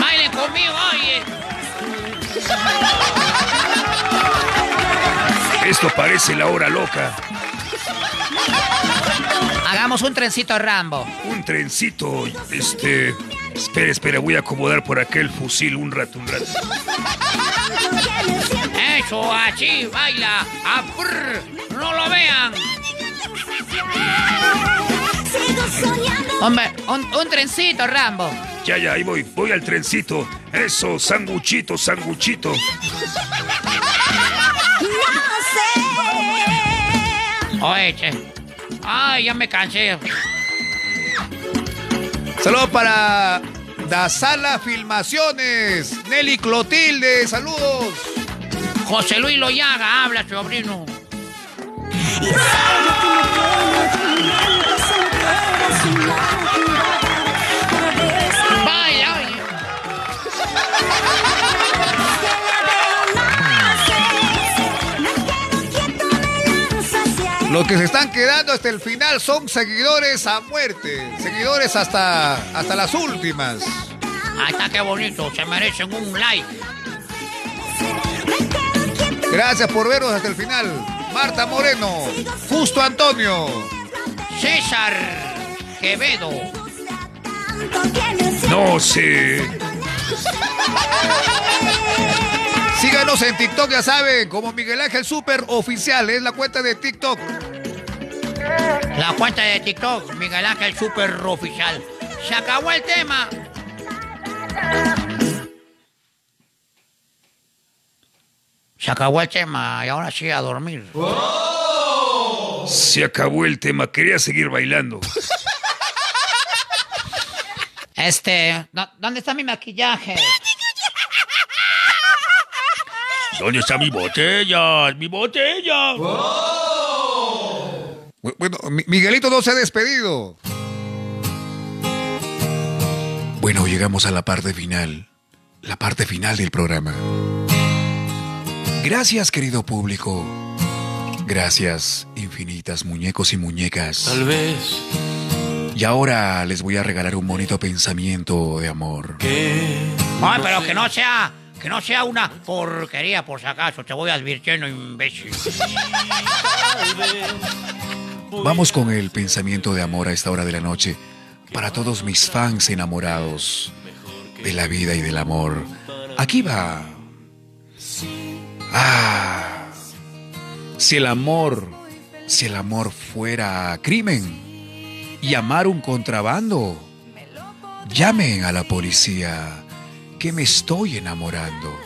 Bailen conmigo, oye. Esto parece la hora loca. Hagamos un trencito Rambo. Un trencito, este... Espera, espera, voy a acomodar por acá el fusil un rato, un rato. Eso, achí, baila. Apur. No lo vean. Hombre, un, un trencito, Rambo. Ya, ya, ahí voy, voy al trencito. Eso, sanguchito, sanguchito. Oye, che. Ay, ya me cansé. Saludos para Dasala Filmaciones. Nelly Clotilde. Saludos. José Luis Loyaga, habla, sobrino. Los que se están quedando hasta el final son seguidores a muerte. Seguidores hasta, hasta las últimas. Ahí está, qué bonito. Se merecen un like. Gracias por vernos hasta el final. Marta Moreno. Justo Antonio. César Quevedo. No sé. Síganos en TikTok, ya saben, como Miguel Ángel Super Oficial. Es la cuenta de TikTok. La cuenta de TikTok, Miguel Ángel Super Oficial. Se acabó el tema. Se acabó el tema y ahora sí a dormir. Se acabó el tema, quería seguir bailando. Este, ¿dó- ¿dónde está mi maquillaje? ¿Dónde está mi botella? ¡Mi botella! Bu- Bueno, Mi- Miguelito no se ha despedido. Bueno, llegamos a la parte final. La parte final del programa. Gracias, querido público. Gracias, infinitas muñecos y muñecas. Tal vez. Y ahora les voy a regalar un bonito pensamiento de amor. Ay, pero que no sea, que no sea una porquería, por si acaso. Te voy advirtiendo, imbécil. Vamos con el pensamiento de amor a esta hora de la noche para todos mis fans enamorados de la vida y del amor. Aquí va. Ah. Si el amor, si el amor fuera crimen y amar un contrabando, llamen a la policía que me estoy enamorando.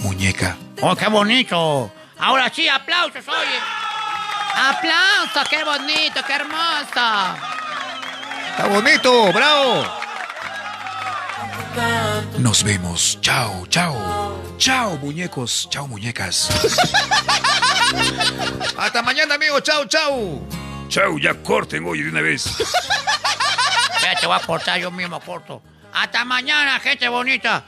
Muñeca. ¡Oh, qué bonito! Ahora sí, aplausos, oye. ¡Aplausos! ¡Qué bonito, qué hermoso! ¡Está bonito! ¡Bravo! Nos vemos. Chao, chao. Chao, muñecos. Chao, muñecas. Hasta mañana, amigos. Chao, chao. Chau, ya corten, oye, de una vez. Ya te voy a cortar, yo mismo corto. Hasta mañana, gente bonita.